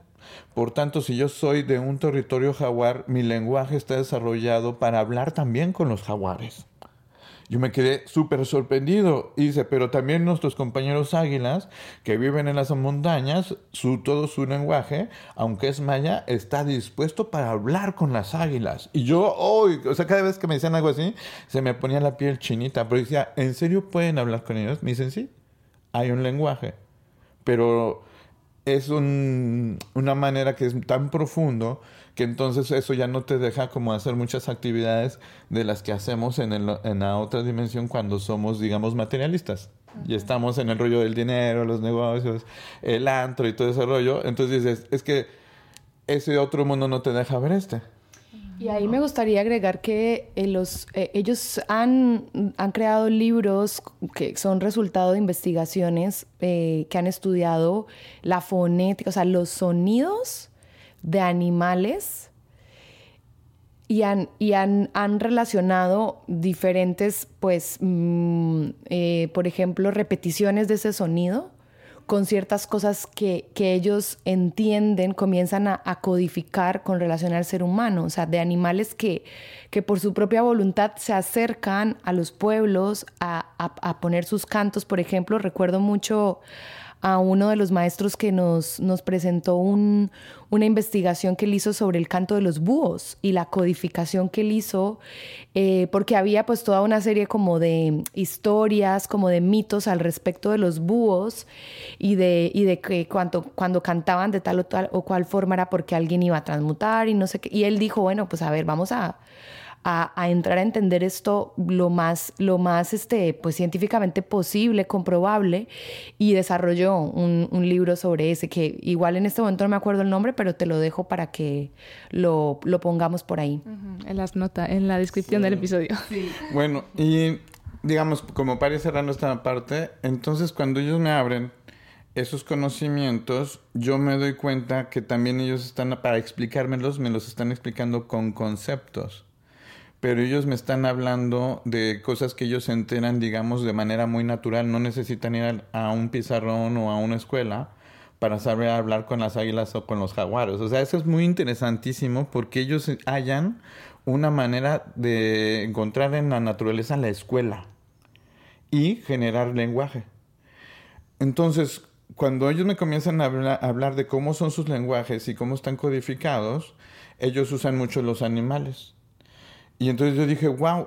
Por tanto, si yo soy de un territorio jaguar, mi lenguaje está desarrollado para hablar también con los jaguares. Yo me quedé súper sorprendido. Y dice, pero también nuestros compañeros águilas que viven en las montañas, su, todo su lenguaje, aunque es maya, está dispuesto para hablar con las águilas. Y yo, oh, o sea, cada vez que me decían algo así, se me ponía la piel chinita. Pero decía, ¿en serio pueden hablar con ellos? Me dicen, sí, hay un lenguaje. Pero es un, una manera que es tan profundo que entonces eso ya no te deja como hacer muchas actividades de las que hacemos en, el, en la otra dimensión cuando somos, digamos, materialistas. Y estamos en el rollo del dinero, los negocios, el antro y todo ese rollo. Entonces dices, es que ese otro mundo no te deja ver este.
Y ahí me gustaría agregar que eh, los, eh, ellos han, han, creado libros que son resultado de investigaciones eh, que han estudiado la fonética, o sea, los sonidos de animales y han, y han, han relacionado diferentes, pues, mm, por ejemplo, repeticiones de ese sonido con ciertas cosas que, ellos entienden, comienzan a, codificar con relación al ser humano, o sea, de animales que, que por su propia voluntad se acercan a los pueblos a, a poner sus cantos. Por ejemplo, recuerdo mucho a uno de los maestros que nos, nos presentó una investigación que él hizo sobre el canto de los búhos y la codificación que él hizo, eh, porque había pues toda una serie como de historias, como de mitos al respecto de los búhos y de, y de que cuando, cuando cantaban de tal o, tal o cual forma era porque alguien iba a transmutar y no sé qué. Y él dijo, bueno, pues a ver, vamos a a, entrar a entender esto lo más, lo más este, pues, científicamente posible, comprobable, y desarrolló un, libro sobre ese, que igual en este momento no me acuerdo el nombre, pero te lo dejo para que lo, pongamos por ahí.
En las notas, en la descripción del episodio.
Bueno, y digamos, como para cerrar nuestra parte, entonces cuando ellos me abren esos conocimientos, yo me doy cuenta que también ellos están, para explicármelos, me los están explicando con conceptos. Pero ellos me están hablando de cosas que ellos se enteran, digamos, de manera muy natural. No necesitan ir a un pizarrón o a una escuela para saber hablar con las águilas o con los jaguares. O sea, eso es muy interesantísimo porque ellos hallan una manera de encontrar en la naturaleza la escuela y generar lenguaje. Entonces, cuando ellos me comienzan a hablar, de cómo son sus lenguajes y cómo están codificados, ellos usan mucho los animales. Y entonces yo dije, wow,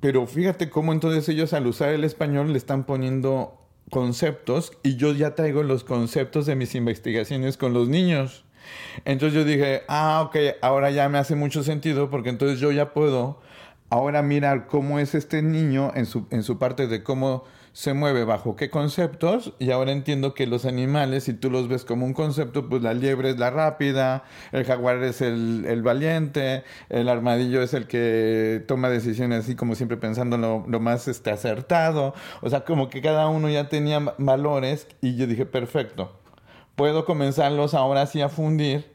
pero fíjate cómo entonces ellos al usar el español le están poniendo conceptos y yo ya traigo los conceptos de mis investigaciones con los niños. Entonces yo dije, ah, ok, ahora ya me hace mucho sentido porque entonces yo ya puedo ahora mirar cómo es este niño en su, en su parte de cómo se mueve bajo qué conceptos y ahora entiendo que los animales, si tú los ves como un concepto, pues la liebre es la rápida, el jaguar es el, el valiente, el armadillo es el que toma decisiones así como siempre pensando lo, lo más este, acertado, o sea, como que cada uno ya tenía valores y yo dije, perfecto, puedo comenzarlos ahora sí a fundir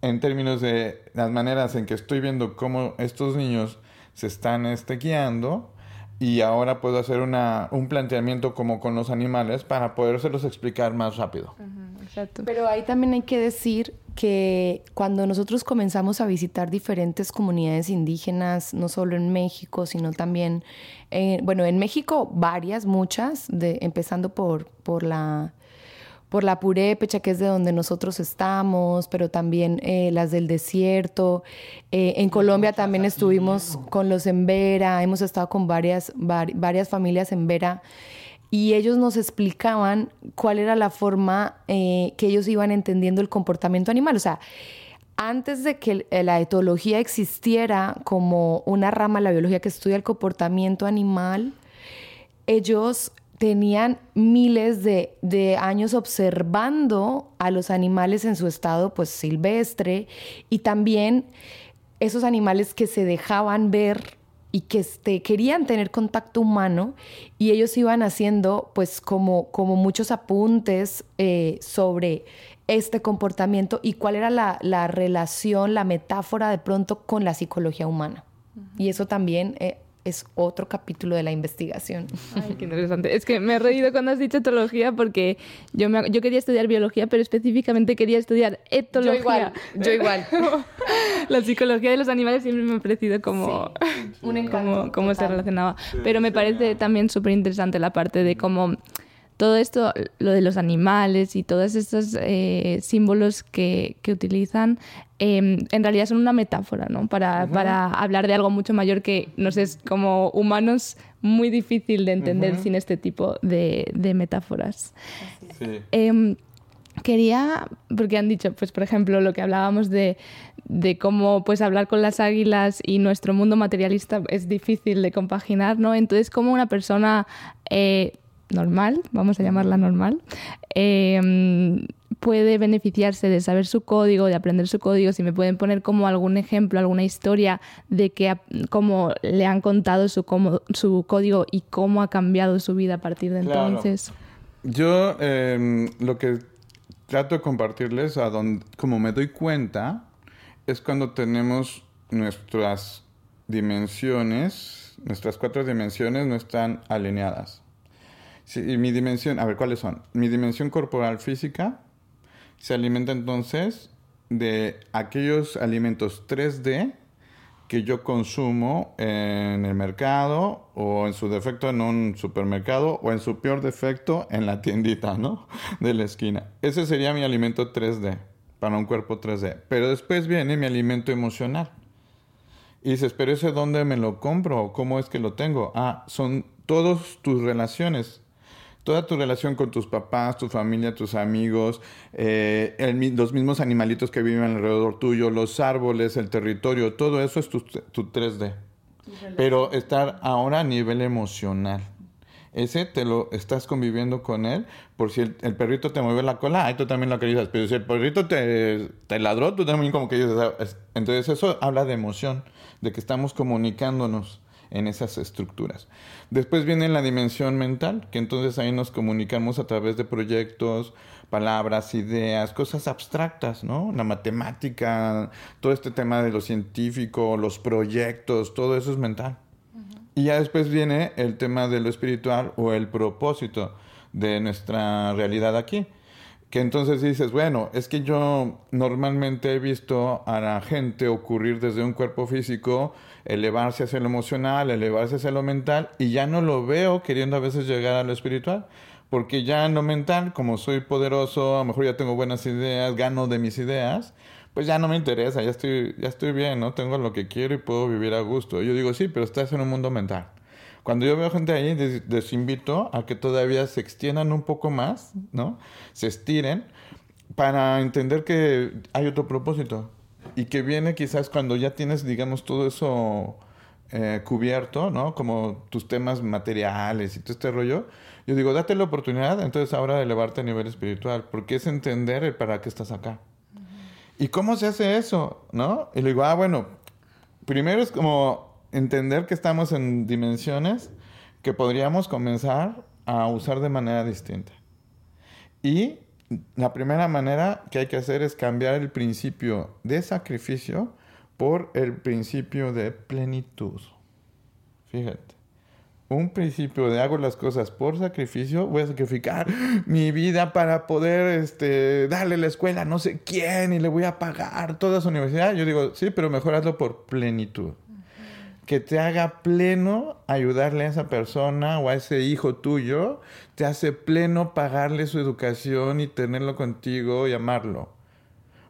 en términos de las maneras en que estoy viendo cómo estos niños se están este, guiando y ahora puedo hacer una, un planteamiento como con los animales para podérselos explicar más rápido.
exacto. Pero ahí también hay que decir que cuando nosotros comenzamos a visitar diferentes comunidades indígenas, no solo en México, sino también, bueno, en México varias, muchas, de, empezando por, por la por la Purépecha, que es de donde nosotros estamos, pero también eh, las del desierto. Eh, en Colombia también estuvimos con los en Vera, hemos estado con varias, varias familias en Vera y ellos nos explicaban cuál era la forma eh, que ellos iban entendiendo el comportamiento animal. O sea, antes de que la etología existiera como una rama de la biología que estudia el comportamiento animal, ellos tenían miles de, años observando a los animales en su estado pues silvestre y también esos animales que se dejaban ver y que este, querían tener contacto humano y ellos iban haciendo pues como, como muchos apuntes eh, sobre este comportamiento y cuál era la, relación, la metáfora de pronto con la psicología humana. Y eso también eh, es otro capítulo de la investigación.
Ay, qué interesante. Es que me he reído cuando has dicho etología porque yo, me, yo quería estudiar biología, pero específicamente quería estudiar etología.
Yo igual, yo igual.
la psicología de los animales siempre me ha parecido como, cómo, se relacionaba. pero me parece también súper interesante la parte de cómo todo esto, lo de los animales y todos estos eh, símbolos que, que utilizan, em, en realidad son una metáfora, ¿no? Para, para, hablar de algo mucho mayor que nos es como humanos muy difícil de entender sin este tipo de, de metáforas. Sí. Em, quería, porque han dicho, pues por ejemplo, lo que hablábamos de, de cómo pues hablar con las águilas y nuestro mundo materialista es difícil de compaginar, ¿no? Entonces, como una persona eh, normal, vamos a llamarla normal, em, puede beneficiarse de saber su código, de aprender su código, si me pueden poner como algún ejemplo, alguna historia de que cómo le han contado su, su código y cómo ha cambiado su vida a partir de entonces.
Yo em, lo que trato de compartirles, a donde, como me doy cuenta, es cuando tenemos nuestras dimensiones, nuestras cuatro dimensiones no están alineadas. Mi dimensión, a ver, ¿cuáles son? Mi dimensión corporal física se alimenta entonces de aquellos alimentos 3D que yo consumo en el mercado o en su defecto en un supermercado o en su peor defecto en la tiendita, ¿no? De la esquina. Ese sería mi alimento 3D para un cuerpo 3D. Pero después viene mi alimento emocional. Y dices, pero ese dónde me lo compro, cómo es que lo tengo. Ah, son todas tus relaciones toda tu relación con tus papás, tu familia, tus amigos, eh, los mismos animalitos que viven alrededor tuyo, los árboles, el territorio, todo eso es tu, 3D. Pero estar ahora a nivel emocional. Ese te lo estás conviviendo con él, por si el, perrito te mueve la cola, ahí tú también lo acaricias. Pero si el perrito te, te ladró, tú también como que dices. Ah, entonces eso habla de emoción, de que estamos comunicándonos en esas estructuras. Después viene la dimensión mental, que entonces ahí nos comunicamos a través de proyectos, palabras, ideas, cosas abstractas, ¿no? La matemática, todo este tema de lo científico, los proyectos, todo eso es mental. Y ya después viene el tema de lo espiritual o el propósito de nuestra realidad aquí. Que entonces dices, bueno, es que yo normalmente he visto a la gente ocurrir desde un cuerpo físico, elevarse hacia lo emocional, elevarse hacia lo mental, y ya no lo veo queriendo a veces llegar a lo espiritual, porque ya en lo mental, como soy poderoso, a lo mejor ya tengo buenas ideas, gano de mis ideas, pues ya no me interesa, ya estoy, ya estoy bien, ¿no? Tengo lo que quiero y puedo vivir a gusto. yo digo, sí, pero estás en un mundo mental. Cuando yo veo gente ahí, les, invito a que todavía se extiendan un poco más, ¿no? Se estiren para entender que hay otro propósito y que viene quizás cuando ya tienes, digamos, todo eso eh, cubierto, ¿no? Como tus temas materiales y todo este rollo. Yo digo, date la oportunidad entonces ahora de elevarte a nivel espiritual, porque es entender el para qué estás acá. ¿Y cómo se hace eso? ¿No? Y le digo, ah, bueno, primero es como entender que estamos en dimensiones que podríamos comenzar a usar de manera distinta. Y la primera manera que hay que hacer es cambiar el principio de sacrificio por el principio de plenitud. Fíjate. Un principio de hago las cosas por sacrificio, voy a sacrificar mi vida para poder este, darle la escuela a no sé quién y le voy a pagar toda su universidad. Yo digo, sí, pero mejor hazlo por plenitud que te haga pleno ayudarle a esa persona o a ese hijo tuyo, te hace pleno pagarle su educación y tenerlo contigo y amarlo.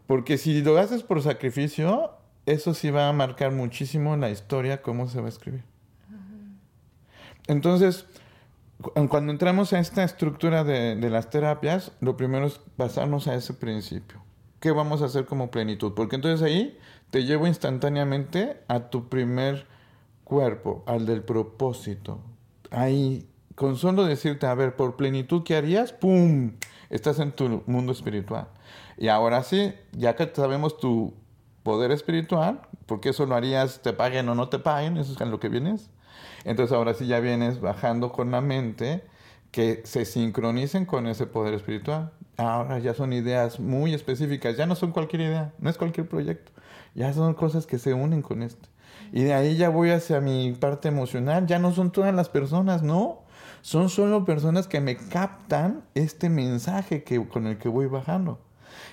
Porque si lo haces por sacrificio, eso sí va a marcar muchísimo la historia, cómo se va a escribir. Entonces, cuando entramos a esta estructura de, las terapias, lo primero es pasarnos a ese principio. ¿Qué vamos a hacer como plenitud? Porque entonces ahí te llevo instantáneamente a tu primer cuerpo, al del propósito. Ahí, con solo decirte, a ver, por plenitud, ¿qué harías? ¡Pum! Estás en tu mundo espiritual. Y ahora sí, ya que sabemos tu poder espiritual, porque eso lo harías, te paguen o no te paguen, eso es en lo que vienes. Entonces ahora sí ya vienes bajando con la mente que se sincronicen con ese poder espiritual. Ahora ya son ideas muy específicas, ya no son cualquier idea, no es cualquier proyecto, ya son cosas que se unen con este. Y de ahí ya voy hacia mi parte emocional. Ya no son todas las personas, no. Son solo personas que me captan este mensaje que, con el que voy bajando.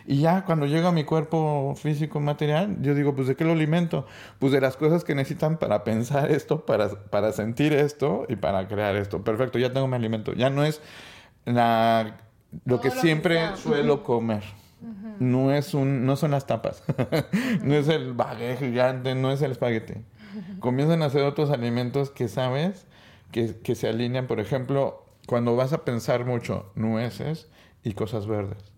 Y ya cuando llega a mi cuerpo físico material, yo digo, pues ¿de qué lo alimento? Pues de las cosas que necesitan para pensar esto, para, para sentir esto y para crear esto. Perfecto, ya tengo mi alimento. Ya no es la, lo que siempre suelo comer. No es un, no son las tapas, no es el baguette gigante, no es el espagueti. Comienzan a hacer otros alimentos que sabes que, que se alinean, por ejemplo, cuando vas a pensar mucho, nueces y cosas verdes.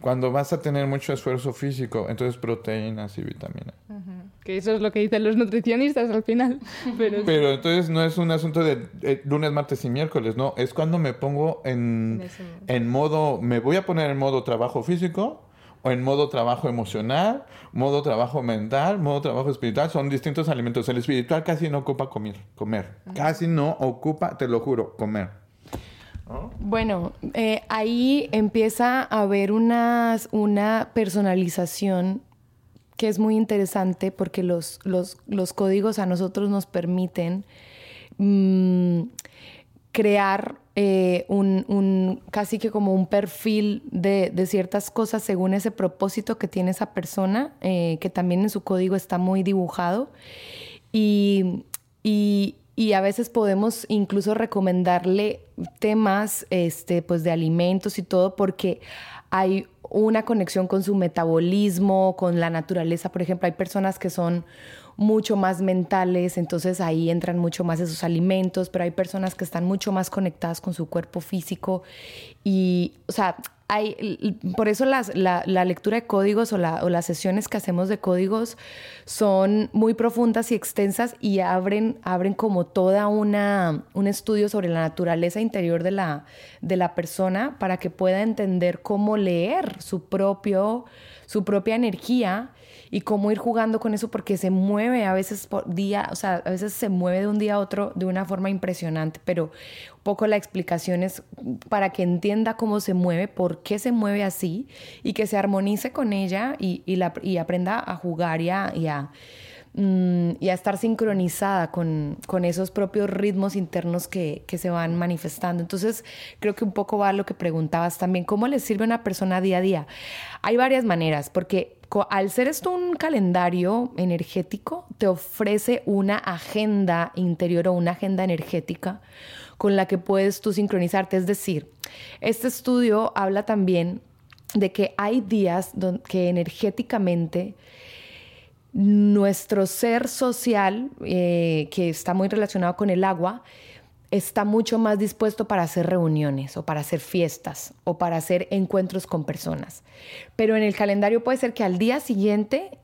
Cuando vas a tener mucho esfuerzo físico, entonces proteínas y vitaminas.
Que eso es lo que dicen los nutricionistas al final. Pero,
Pero entonces no es un asunto de lunes, martes y miércoles, no. Es cuando me pongo en, en modo, me voy a poner en modo trabajo físico o en modo trabajo emocional, modo trabajo mental, modo trabajo espiritual, son distintos alimentos. El espiritual casi no ocupa comer, comer. Casi no ocupa, te lo juro, comer.
Bueno, eh, ahí empieza a haber una personalización que es muy interesante porque los, los, códigos a nosotros nos permiten mm, crear eh, un, casi que como un perfil de, ciertas cosas según ese propósito que tiene esa persona, eh, que también en su código está muy dibujado. y, y a veces podemos incluso recomendarle temas este, pues de alimentos y todo porque hay una conexión con su metabolismo, con la naturaleza. Por ejemplo, hay personas que son mucho más mentales, entonces ahí entran mucho más esos alimentos, pero hay personas que están mucho más conectadas con su cuerpo físico y, o sea, hay, por eso las, la, lectura de códigos o, las sesiones que hacemos de códigos son muy profundas y extensas y abren, abren como toda una, un estudio sobre la naturaleza interior de la, de la persona para que pueda entender cómo leer su, propio, su propia energía y cómo ir jugando con eso porque se mueve a veces por día, o sea, a veces se mueve de un día a otro de una forma impresionante, pero un poco la explicación es para que entienda cómo se mueve, por qué se mueve así y que se armonice con ella y, la, y aprenda a jugar y a, y a mm, y a estar sincronizada con, con, esos propios ritmos internos que, que, se van manifestando. Entonces, creo que un poco va lo que preguntabas también, ¿cómo le sirve a una persona día a día? Hay varias maneras, porque al ser esto un calendario energético, te ofrece una agenda interior o una agenda energética con la que puedes tú sincronizarte. Es decir, este estudio habla también de que hay días que energéticamente nuestro ser social, eh, que está muy relacionado con el agua, está mucho más dispuesto para hacer reuniones o para hacer fiestas o para hacer encuentros con personas. Pero en el calendario puede ser que al día siguiente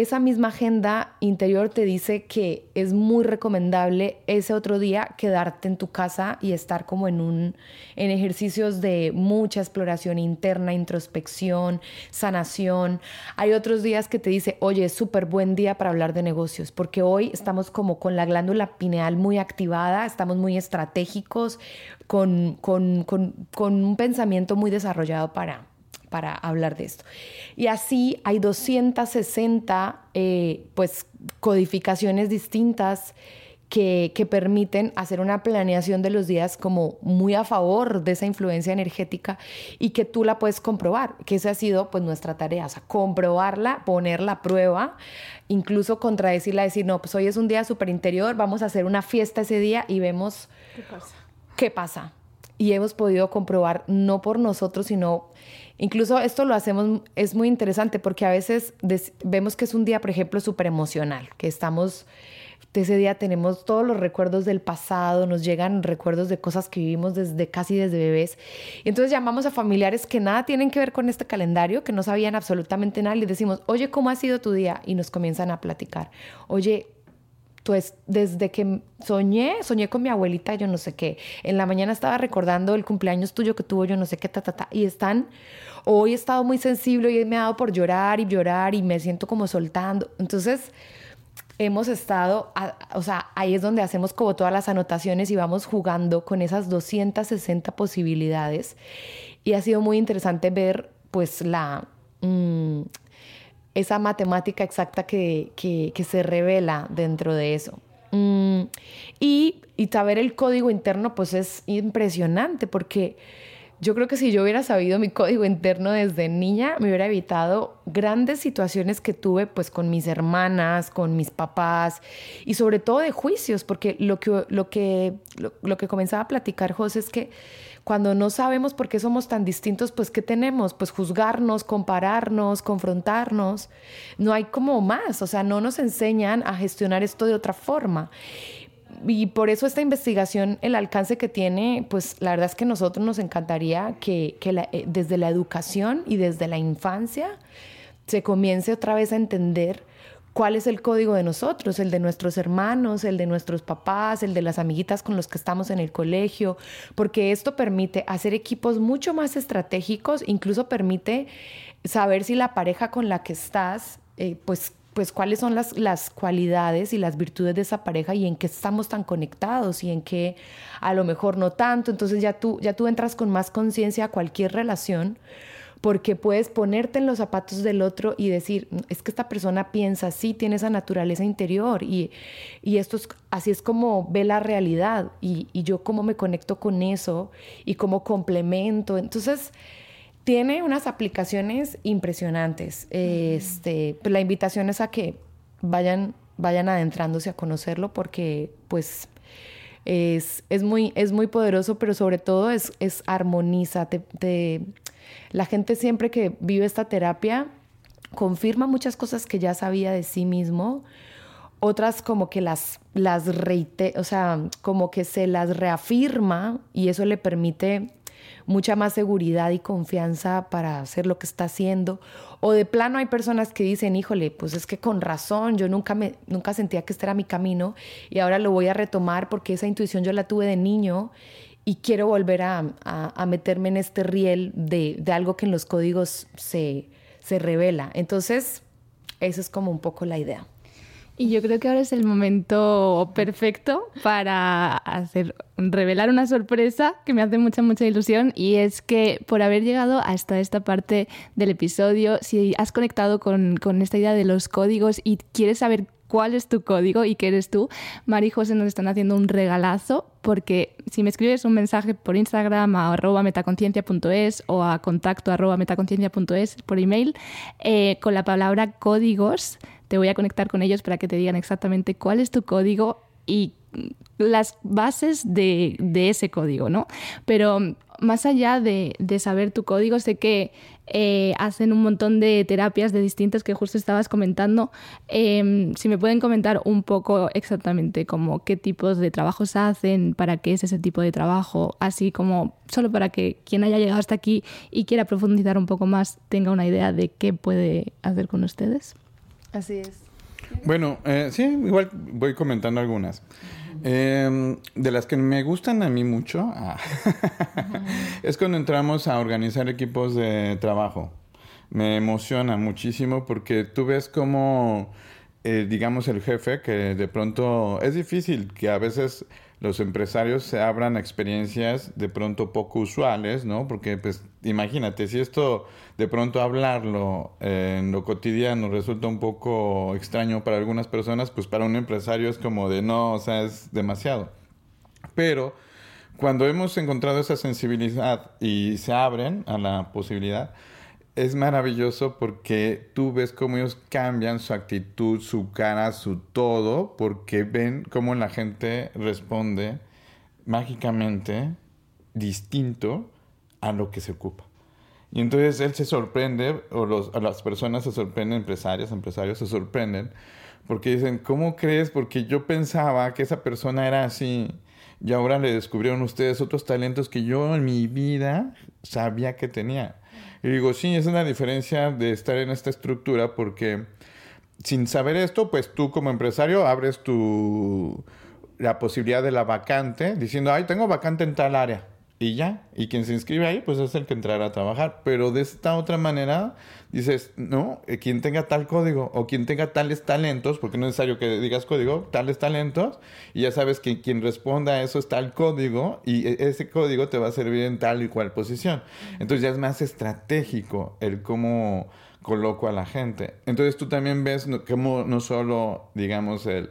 esa misma agenda interior te dice que es muy recomendable ese otro día quedarte en tu casa y estar como en un en ejercicios de mucha exploración interna, introspección, sanación. Hay otros días que te dice, "Oye, es súper buen día para hablar de negocios", porque hoy estamos como con la glándula pineal muy activada, estamos muy estratégicos, con, con, con un pensamiento muy desarrollado para para hablar de esto. Y así hay 260 eh, pues, codificaciones distintas que, que, permiten hacer una planeación de los días como muy a favor de esa influencia energética y que tú la puedes comprobar, que esa ha sido pues nuestra tarea, o sea, comprobarla, ponerla a prueba, incluso contradecirla, decir, no, pues hoy es un día súper interior, vamos a hacer una fiesta ese día y vemos qué pasa. ¿Qué pasa? Y hemos podido comprobar, no por nosotros, sino Incluso esto lo hacemos, es muy interesante porque a veces vemos que es un día, por ejemplo, súper emocional, que estamos, ese día tenemos todos los recuerdos del pasado, nos llegan recuerdos de cosas que vivimos desde casi desde bebés. Y entonces llamamos a familiares que nada tienen que ver con este calendario, que no sabían absolutamente nada, y decimos, oye, ¿cómo ha sido tu día? Y nos comienzan a platicar. Oye, pues desde que soñé, soñé con mi abuelita, yo no sé qué. En la mañana estaba recordando el cumpleaños tuyo que tuvo, yo no sé qué, ta, ta, ta. Y están, hoy he estado muy sensible y me ha dado por llorar y llorar y me siento como soltando. Entonces, hemos estado, o sea, ahí es donde hacemos como todas las anotaciones y vamos jugando con esas 260 posibilidades. Y ha sido muy interesante ver, pues, la... Mm, esa matemática exacta que, se revela dentro de eso. Mm, y, y saber el código interno, pues es impresionante porque yo creo que si yo hubiera sabido mi código interno desde niña, me hubiera evitado grandes situaciones que tuve pues con mis hermanas, con mis papás y sobre todo de juicios, porque lo que, lo que, lo que comenzaba a platicar José es que cuando no sabemos por qué somos tan distintos, pues ¿qué tenemos? Pues juzgarnos, compararnos, confrontarnos. No hay como más, o sea, no nos enseñan a gestionar esto de otra forma. Y por eso esta investigación, el alcance que tiene, pues la verdad es que nosotros nos encantaría que, eh, desde la educación y desde la infancia se comience otra vez a entender cuál es el código de nosotros, el de nuestros hermanos, el de nuestros papás, el de las amiguitas con los que estamos en el colegio, porque esto permite hacer equipos mucho más estratégicos, incluso permite saber si la pareja con la que estás, eh, pues pues cuáles son las, las cualidades y las virtudes de esa pareja y en qué estamos tan conectados y en qué a lo mejor no tanto. Entonces ya tú, ya tú entras con más conciencia a cualquier relación porque puedes ponerte en los zapatos del otro y decir, es que esta persona piensa así, tiene esa naturaleza interior y, esto es, así es como ve la realidad y, yo cómo me conecto con eso y cómo complemento. Entonces, tiene unas aplicaciones impresionantes. Este, pues la invitación es a que vayan, vayan adentrándose a conocerlo porque pues es, muy, es muy poderoso, pero sobre todo es, es armoniza, te la gente siempre que vive esta terapia confirma muchas cosas que ya sabía de sí mismo, otras como que las, las reite, o sea, como que se las reafirma y eso le permite mucha más seguridad y confianza para hacer lo que está haciendo. O de plano hay personas que dicen, híjole, pues es que con razón, yo nunca, me, nunca sentía que este era mi camino y ahora lo voy a retomar porque esa intuición yo la tuve de niño y quiero volver a, a, meterme en este riel de, de, algo que en los códigos se, se revela. Entonces, esa es como un poco la idea.
Y yo creo que ahora es el momento perfecto para hacer revelar una sorpresa que me hace mucha mucha ilusión y es que por haber llegado hasta esta parte del episodio, si has conectado con, con esta idea de los códigos y quieres saber cuál es tu código y qué eres tú, Mari y José nos están haciendo un regalazo porque si me escribes un mensaje por Instagram a arroba metaconciencia.es o a contacto arroba metaconciencia.es por email eh, con la palabra códigos, te voy a conectar con ellos para que te digan exactamente cuál es tu código y las bases de, ese código, ¿no? Pero más allá de, saber tu código, sé que eh, hacen un montón de terapias de distintas que justo estabas comentando. Em, si me pueden comentar un poco exactamente como qué tipos de trabajos hacen, para qué es ese tipo de trabajo, así como solo para que quien haya llegado hasta aquí y quiera profundizar un poco más tenga una idea de qué puede hacer con ustedes.
Así es.
Bueno, eh, sí, igual voy comentando algunas. Em, de las que me gustan a mí mucho ah, es cuando entramos a organizar equipos de trabajo. Me emociona muchísimo porque tú ves como, eh, digamos, el jefe que de pronto es difícil que a veces los empresarios se abran experiencias de pronto poco usuales, ¿no? Porque, pues, imagínate, si esto de pronto hablarlo en lo cotidiano resulta un poco extraño para algunas personas, pues para un empresario es como de no, o sea, es demasiado. Pero cuando hemos encontrado esa sensibilidad y se abren a la posibilidad, es maravilloso porque tú ves cómo ellos cambian su actitud, su cara, su todo, porque ven cómo la gente responde mágicamente distinto a lo que se ocupa. Y entonces él se sorprende, o los, las personas se sorprenden, empresarios, empresarios se sorprenden, porque dicen, ¿cómo crees? Porque yo pensaba que esa persona era así, y ahora le descubrieron ustedes otros talentos que yo en mi vida sabía que tenía. Y digo, sí, es una diferencia de estar en esta estructura porque sin saber esto, pues tú como empresario abres tu la posibilidad de la vacante diciendo, ay, tengo vacante en tal área y ya. Y quien se inscribe ahí, pues es el que entrará a trabajar. Pero de esta otra manera, dices, no, eh, quien tenga tal código o quien tenga tales talentos, porque no es necesario que digas código, tales talentos, y ya sabes que quien responda a eso es tal código, y e, ese código te va a servir en tal y cual posición. Entonces ya es más estratégico el cómo coloco a la gente. Entonces tú también ves cómo no solo, digamos, el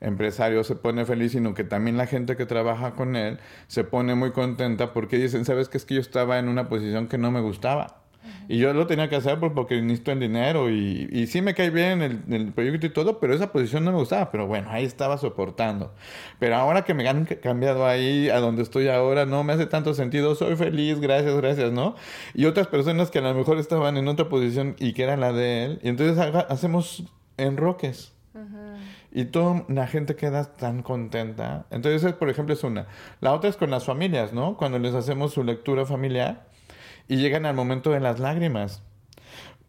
empresario se pone feliz, sino que también la gente que trabaja con él se pone muy contenta porque dicen, ¿sabes qué? Es que yo estaba en una posición que no me gustaba. Y yo lo tenía que hacer porque necesito el dinero y, y sí me cae bien el, el, proyecto y todo, pero esa posición no me gustaba. Pero bueno, ahí estaba soportando. Pero ahora que me han cambiado ahí a donde estoy ahora, no me hace tanto sentido. Soy feliz, gracias, gracias, ¿no? Y otras personas que a lo mejor estaban en otra posición y que era la de él. Y entonces hacemos enroques. Y toda la gente queda tan contenta. Entonces, por ejemplo, es una. La otra es con las familias, ¿no? Cuando les hacemos su lectura familiar y llegan al momento de las lágrimas.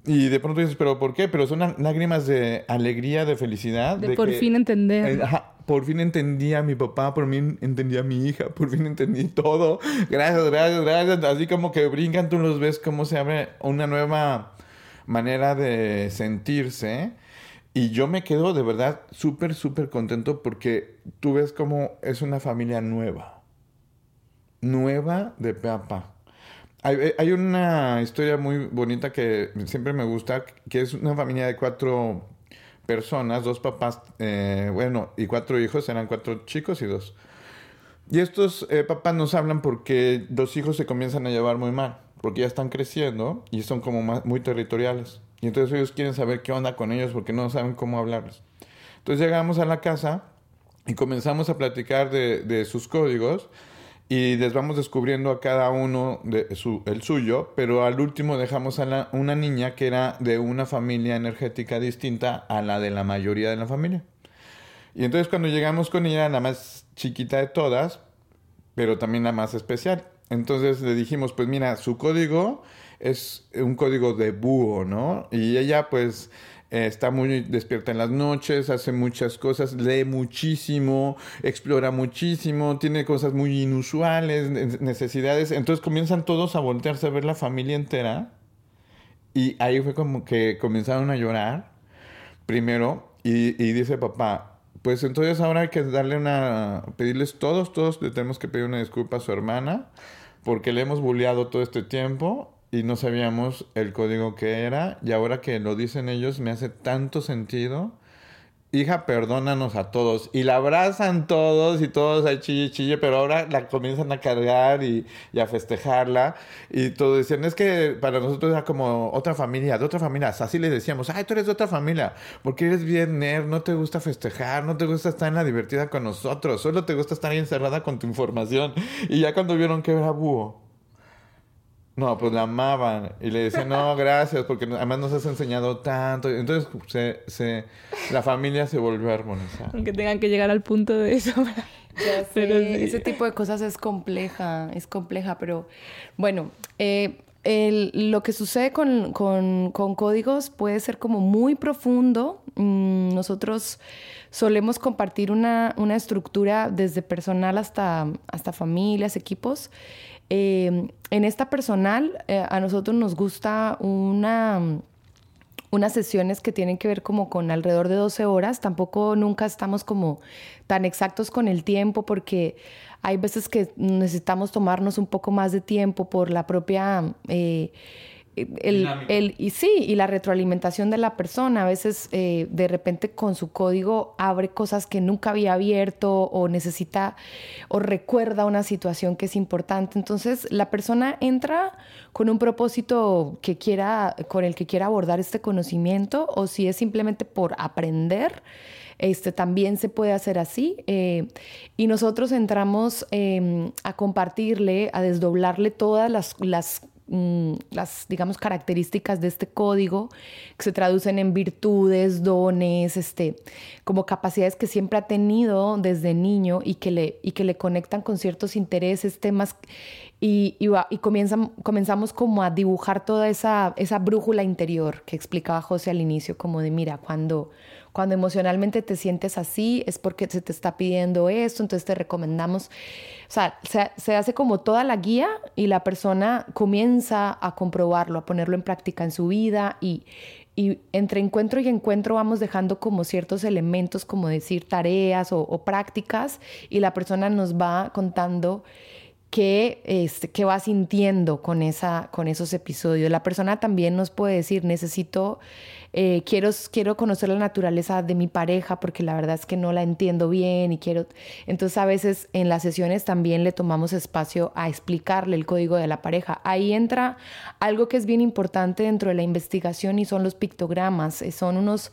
Y de pronto dices, ¿pero por qué? Pero son lágrimas de alegría, de felicidad.
De, por fin entender.
Eh, por fin entendí a mi papá, por fin entendí a mi hija, por fin entendí todo. Gracias, gracias, gracias. Así como que brincan, tú los ves cómo se abre una nueva manera de sentirse y yo me quedo de verdad súper, súper contento porque tú ves cómo es una familia nueva. Nueva de papá. Hay, eh, hay, una historia muy bonita que siempre me gusta, que es una familia de cuatro personas, dos papás, eh, bueno, y cuatro hijos, eran cuatro chicos y dos. Y estos eh, papás nos hablan porque dos hijos se comienzan a llevar muy mal, porque ya están creciendo y son como muy territoriales. Y entonces ellos quieren saber qué onda con ellos porque no saben cómo hablarles. Entonces llegamos a la casa y comenzamos a platicar de, sus códigos y les vamos descubriendo a cada uno el suyo, pero al último dejamos a una niña que era de una familia energética distinta a la de la mayoría de la familia. Y entonces cuando llegamos con ella, la más chiquita de todas, pero también la más especial. Entonces le dijimos, pues mira, su código es un código de búho, ¿no? Y ella pues eh, está muy despierta en las noches, hace muchas cosas, lee muchísimo, explora muchísimo, tiene cosas muy inusuales, necesidades. Entonces comienzan todos a voltearse a ver la familia entera. Y ahí fue como que comenzaron a llorar primero y, y dice papá, pues entonces ahora hay que darle una, pedirles todos, todos le tenemos que pedir una disculpa a su hermana porque le hemos bulleado todo este tiempo y no sabíamos el código que era y ahora que lo dicen ellos me hace tanto sentido. Hija, perdónanos a todos. Y la abrazan todos y todos ahí chille, chille, pero ahora la comienzan a cargar y, a festejarla. Y todos decían, es que para nosotros era como otra familia, de otra familia. Así les decíamos, ay, tú eres de otra familia, porque eres bien nerd, no te gusta festejar, no te gusta estar en la divertida con nosotros, solo te gusta estar ahí encerrada con tu información. Y ya cuando vieron que era búho, no, pues la amaban. Y le decían, no, gracias, porque además nos has enseñado tanto. Entonces, se, se, la familia se volvió a armonizar.
Aunque tengan que llegar al punto de eso.
pero Ese tipo de cosas es compleja, es compleja, pero bueno, eh, lo que sucede con, con, con, códigos puede ser como muy profundo. Mm, nosotros solemos compartir una, una estructura desde personal hasta, hasta familias, equipos. Eh, en esta personal, eh, a nosotros nos gusta una, unas sesiones que tienen que ver como con alrededor de 12 horas. Tampoco nunca estamos como tan exactos con el tiempo porque hay veces que necesitamos tomarnos un poco más de tiempo por la propia... Eh, el, el, y sí, y la retroalimentación de la persona. A veces eh, de repente con su código abre cosas que nunca había abierto o necesita o recuerda una situación que es importante. Entonces la persona entra con un propósito que quiera, con el que quiera abordar este conocimiento o si es simplemente por aprender. Este, también se puede hacer así. Eh, y nosotros entramos em, a compartirle, a desdoblarle todas las, las Mm, las, digamos, características de este código que se traducen en virtudes, dones, este, como capacidades que siempre ha tenido desde niño y que le, y que le conectan con ciertos intereses, temas, y, y, y comenzamos como a dibujar toda esa, esa brújula interior que explicaba José al inicio, como de, mira, cuando cuando emocionalmente te sientes así es porque se te está pidiendo esto, entonces te recomendamos, o sea, se, hace como toda la guía y la persona comienza a comprobarlo, a ponerlo en práctica en su vida y, entre encuentro y encuentro vamos dejando como ciertos elementos, como decir tareas o prácticas, y la persona nos va contando qué, este, qué va sintiendo con, esa, con esos episodios. La persona también nos puede decir, necesito, eh, quiero, quiero conocer la naturaleza de mi pareja porque la verdad es que no la entiendo bien y quiero... Entonces a veces en las sesiones también le tomamos espacio a explicarle el código de la pareja. Ahí entra algo que es bien importante dentro de la investigación y son los pictogramas. Eh, son unos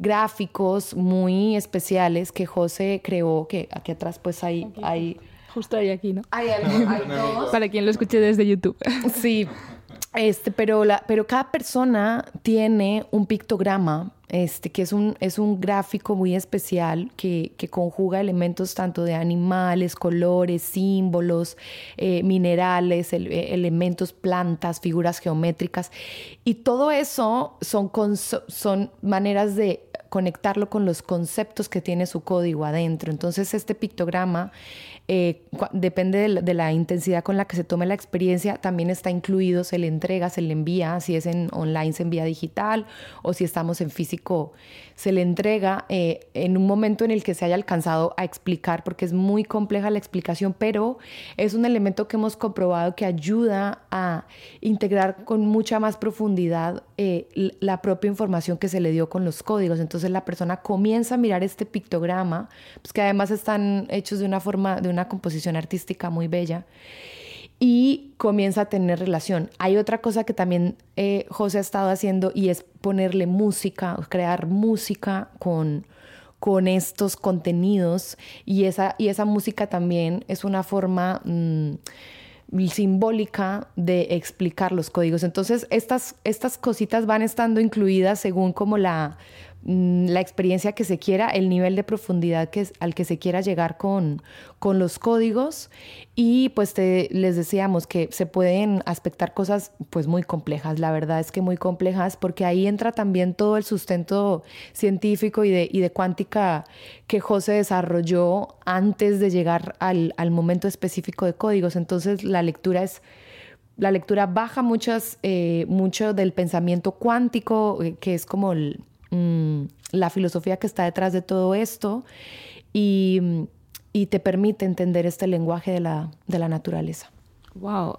gráficos muy especiales que José creó, que aquí atrás pues hay... hay
Justo ahí aquí, ¿no?
Hay algo, hay dos.
Para quien lo escuche desde YouTube.
Sí, este, pero, la, pero cada persona tiene un pictograma, este, que es un, es un gráfico muy especial que, que conjuga elementos tanto de animales, colores, símbolos, eh, minerales, eh, elementos, plantas, figuras geométricas. Y todo eso son, son maneras de conectarlo con los conceptos que tiene su código adentro. Entonces, este pictograma eh, depende de la, intensidad con la que se tome la experiencia, también está incluido, se le entrega, se le envía, si es en online se envía digital o si estamos en físico se le entrega eh, en un momento en el que se haya alcanzado a explicar, porque es muy compleja la explicación, pero es un elemento que hemos comprobado que ayuda a integrar con mucha más profundidad eh, la propia información que se le dio con los códigos. Entonces la persona comienza a mirar este pictograma, pues que además están hechos de una forma, de una composición artística muy bella y comienza a tener relación. Hay otra cosa que también eh, José ha estado haciendo y es ponerle música, crear música con, con estos contenidos y esa, y esa música también es una forma mm, simbólica de explicar los códigos. Entonces, estas, estas cositas van estando incluidas según como la la experiencia que se quiera, el nivel de profundidad que, al que se quiera llegar con, con los códigos. Y pues les decíamos que se pueden aspectar cosas pues muy complejas, la verdad es que muy complejas porque ahí entra también todo el sustento científico y de, y de cuántica que José desarrolló antes de llegar al, al momento específico de códigos, entonces la lectura es la lectura baja muchas, eh, mucho del pensamiento cuántico, eh, que es como mm, la filosofía que está detrás de todo esto, y, y, te permite entender este lenguaje de la, de la naturaleza.
¡Wow!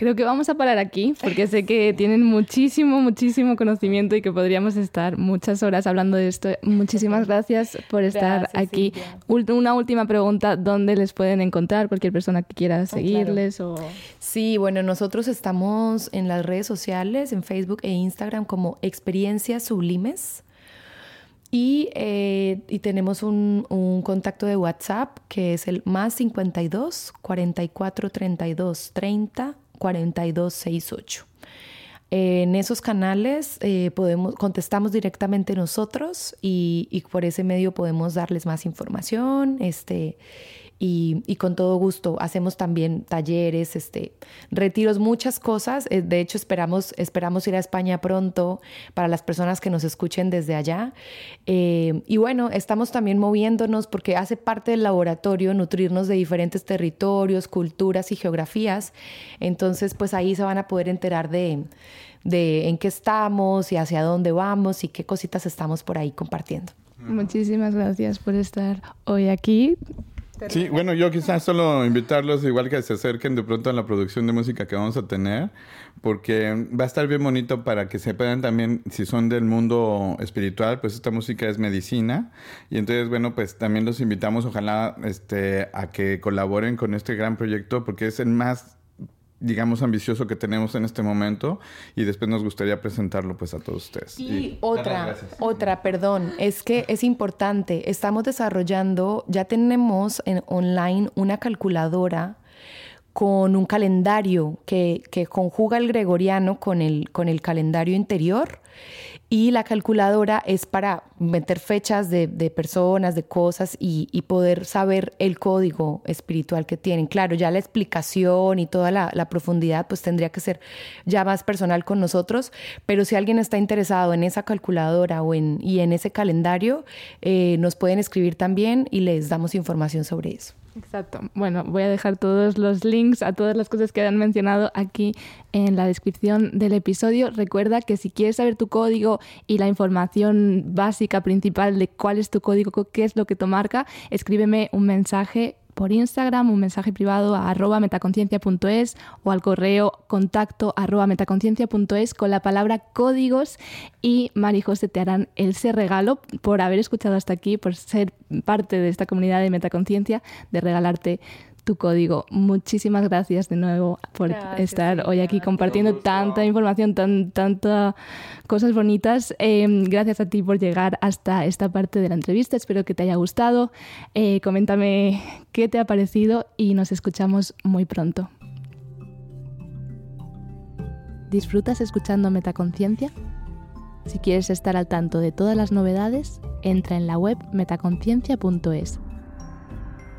Creo que vamos a parar aquí porque sé que tienen muchísimo, muchísimo conocimiento y que podríamos estar muchas horas hablando de esto. Muchísimas gracias por estar aquí. Una última pregunta, ¿dónde les pueden encontrar cualquier persona que quiera seguirles? o...
Sí, bueno, nosotros estamos en las redes sociales, en Facebook e Instagram como Experiencias Sublimes. Y, eh, y, tenemos un, un, contacto de WhatsApp que es el más 52 44 32 30 4268. En esos canales eh, podemos, contestamos directamente nosotros y, y, por ese medio podemos darles más información este, y, con todo gusto hacemos también talleres, este, retiros, muchas cosas. Eh, de hecho, esperamos, esperamos ir a España pronto para las personas que nos escuchen desde allá. Eh, y bueno, estamos también moviéndonos porque hace parte del laboratorio nutrirnos de diferentes territorios, culturas y geografías. Entonces, pues ahí se van a poder enterar de, de en qué estamos y hacia dónde vamos y qué cositas estamos por ahí compartiendo.
Muchísimas gracias por estar hoy aquí.
Sí, bueno, yo quizás solo invitarlos igual que se acerquen de pronto a la producción de música que vamos a tener, porque va a estar bien bonito para que se puedan también, si son del mundo espiritual, pues esta música es medicina, y entonces, bueno, pues también los invitamos, ojalá, este, a que colaboren con este gran proyecto, porque es el más digamos, ambicioso que tenemos en este momento y después nos gustaría presentarlo pues a todos ustedes.
Y, otra, otra, perdón, es que es importante, estamos desarrollando, ya tenemos en online una calculadora con un calendario que, que conjuga el gregoriano con el, con el calendario interior y la calculadora es para meter fechas de, personas, de cosas y, poder saber el código espiritual que tienen. Claro, ya la explicación y toda la, profundidad pues tendría que ser ya más personal con nosotros, pero si alguien está interesado en esa calculadora o en, y en ese calendario, eh, nos pueden escribir también y les damos información sobre eso.
Exacto. Bueno, voy a dejar todos los links a todas las cosas que han mencionado aquí en la descripción del episodio. Recuerda que si quieres saber tu código y la información básica principal de cuál es tu código, qué es lo que te marca, escríbeme un mensaje por Instagram, un mensaje privado a arroba metaconciencia.es o al correo contacto arroba metaconciencia.es con la palabra códigos y Marijose te harán ese regalo por haber escuchado hasta aquí, por ser parte de esta comunidad de Metaconciencia, de regalarte tu código. Muchísimas gracias de nuevo por estar hoy aquí compartiendo tanta información, tan, tantas cosas bonitas. Em, gracias a ti por llegar hasta esta parte de la entrevista. Espero que te haya gustado. Eh, coméntame qué te ha parecido y nos escuchamos muy pronto. ¿Disfrutas escuchando Metaconciencia? Si quieres estar al tanto de todas las novedades, entra en la web metaconciencia.es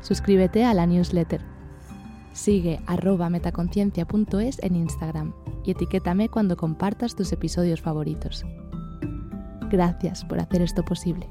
Suscríbete a la newsletter. Sigue arroba metaconciencia.es en Instagram y etiquétame cuando compartas tus episodios favoritos. Gracias por hacer esto posible.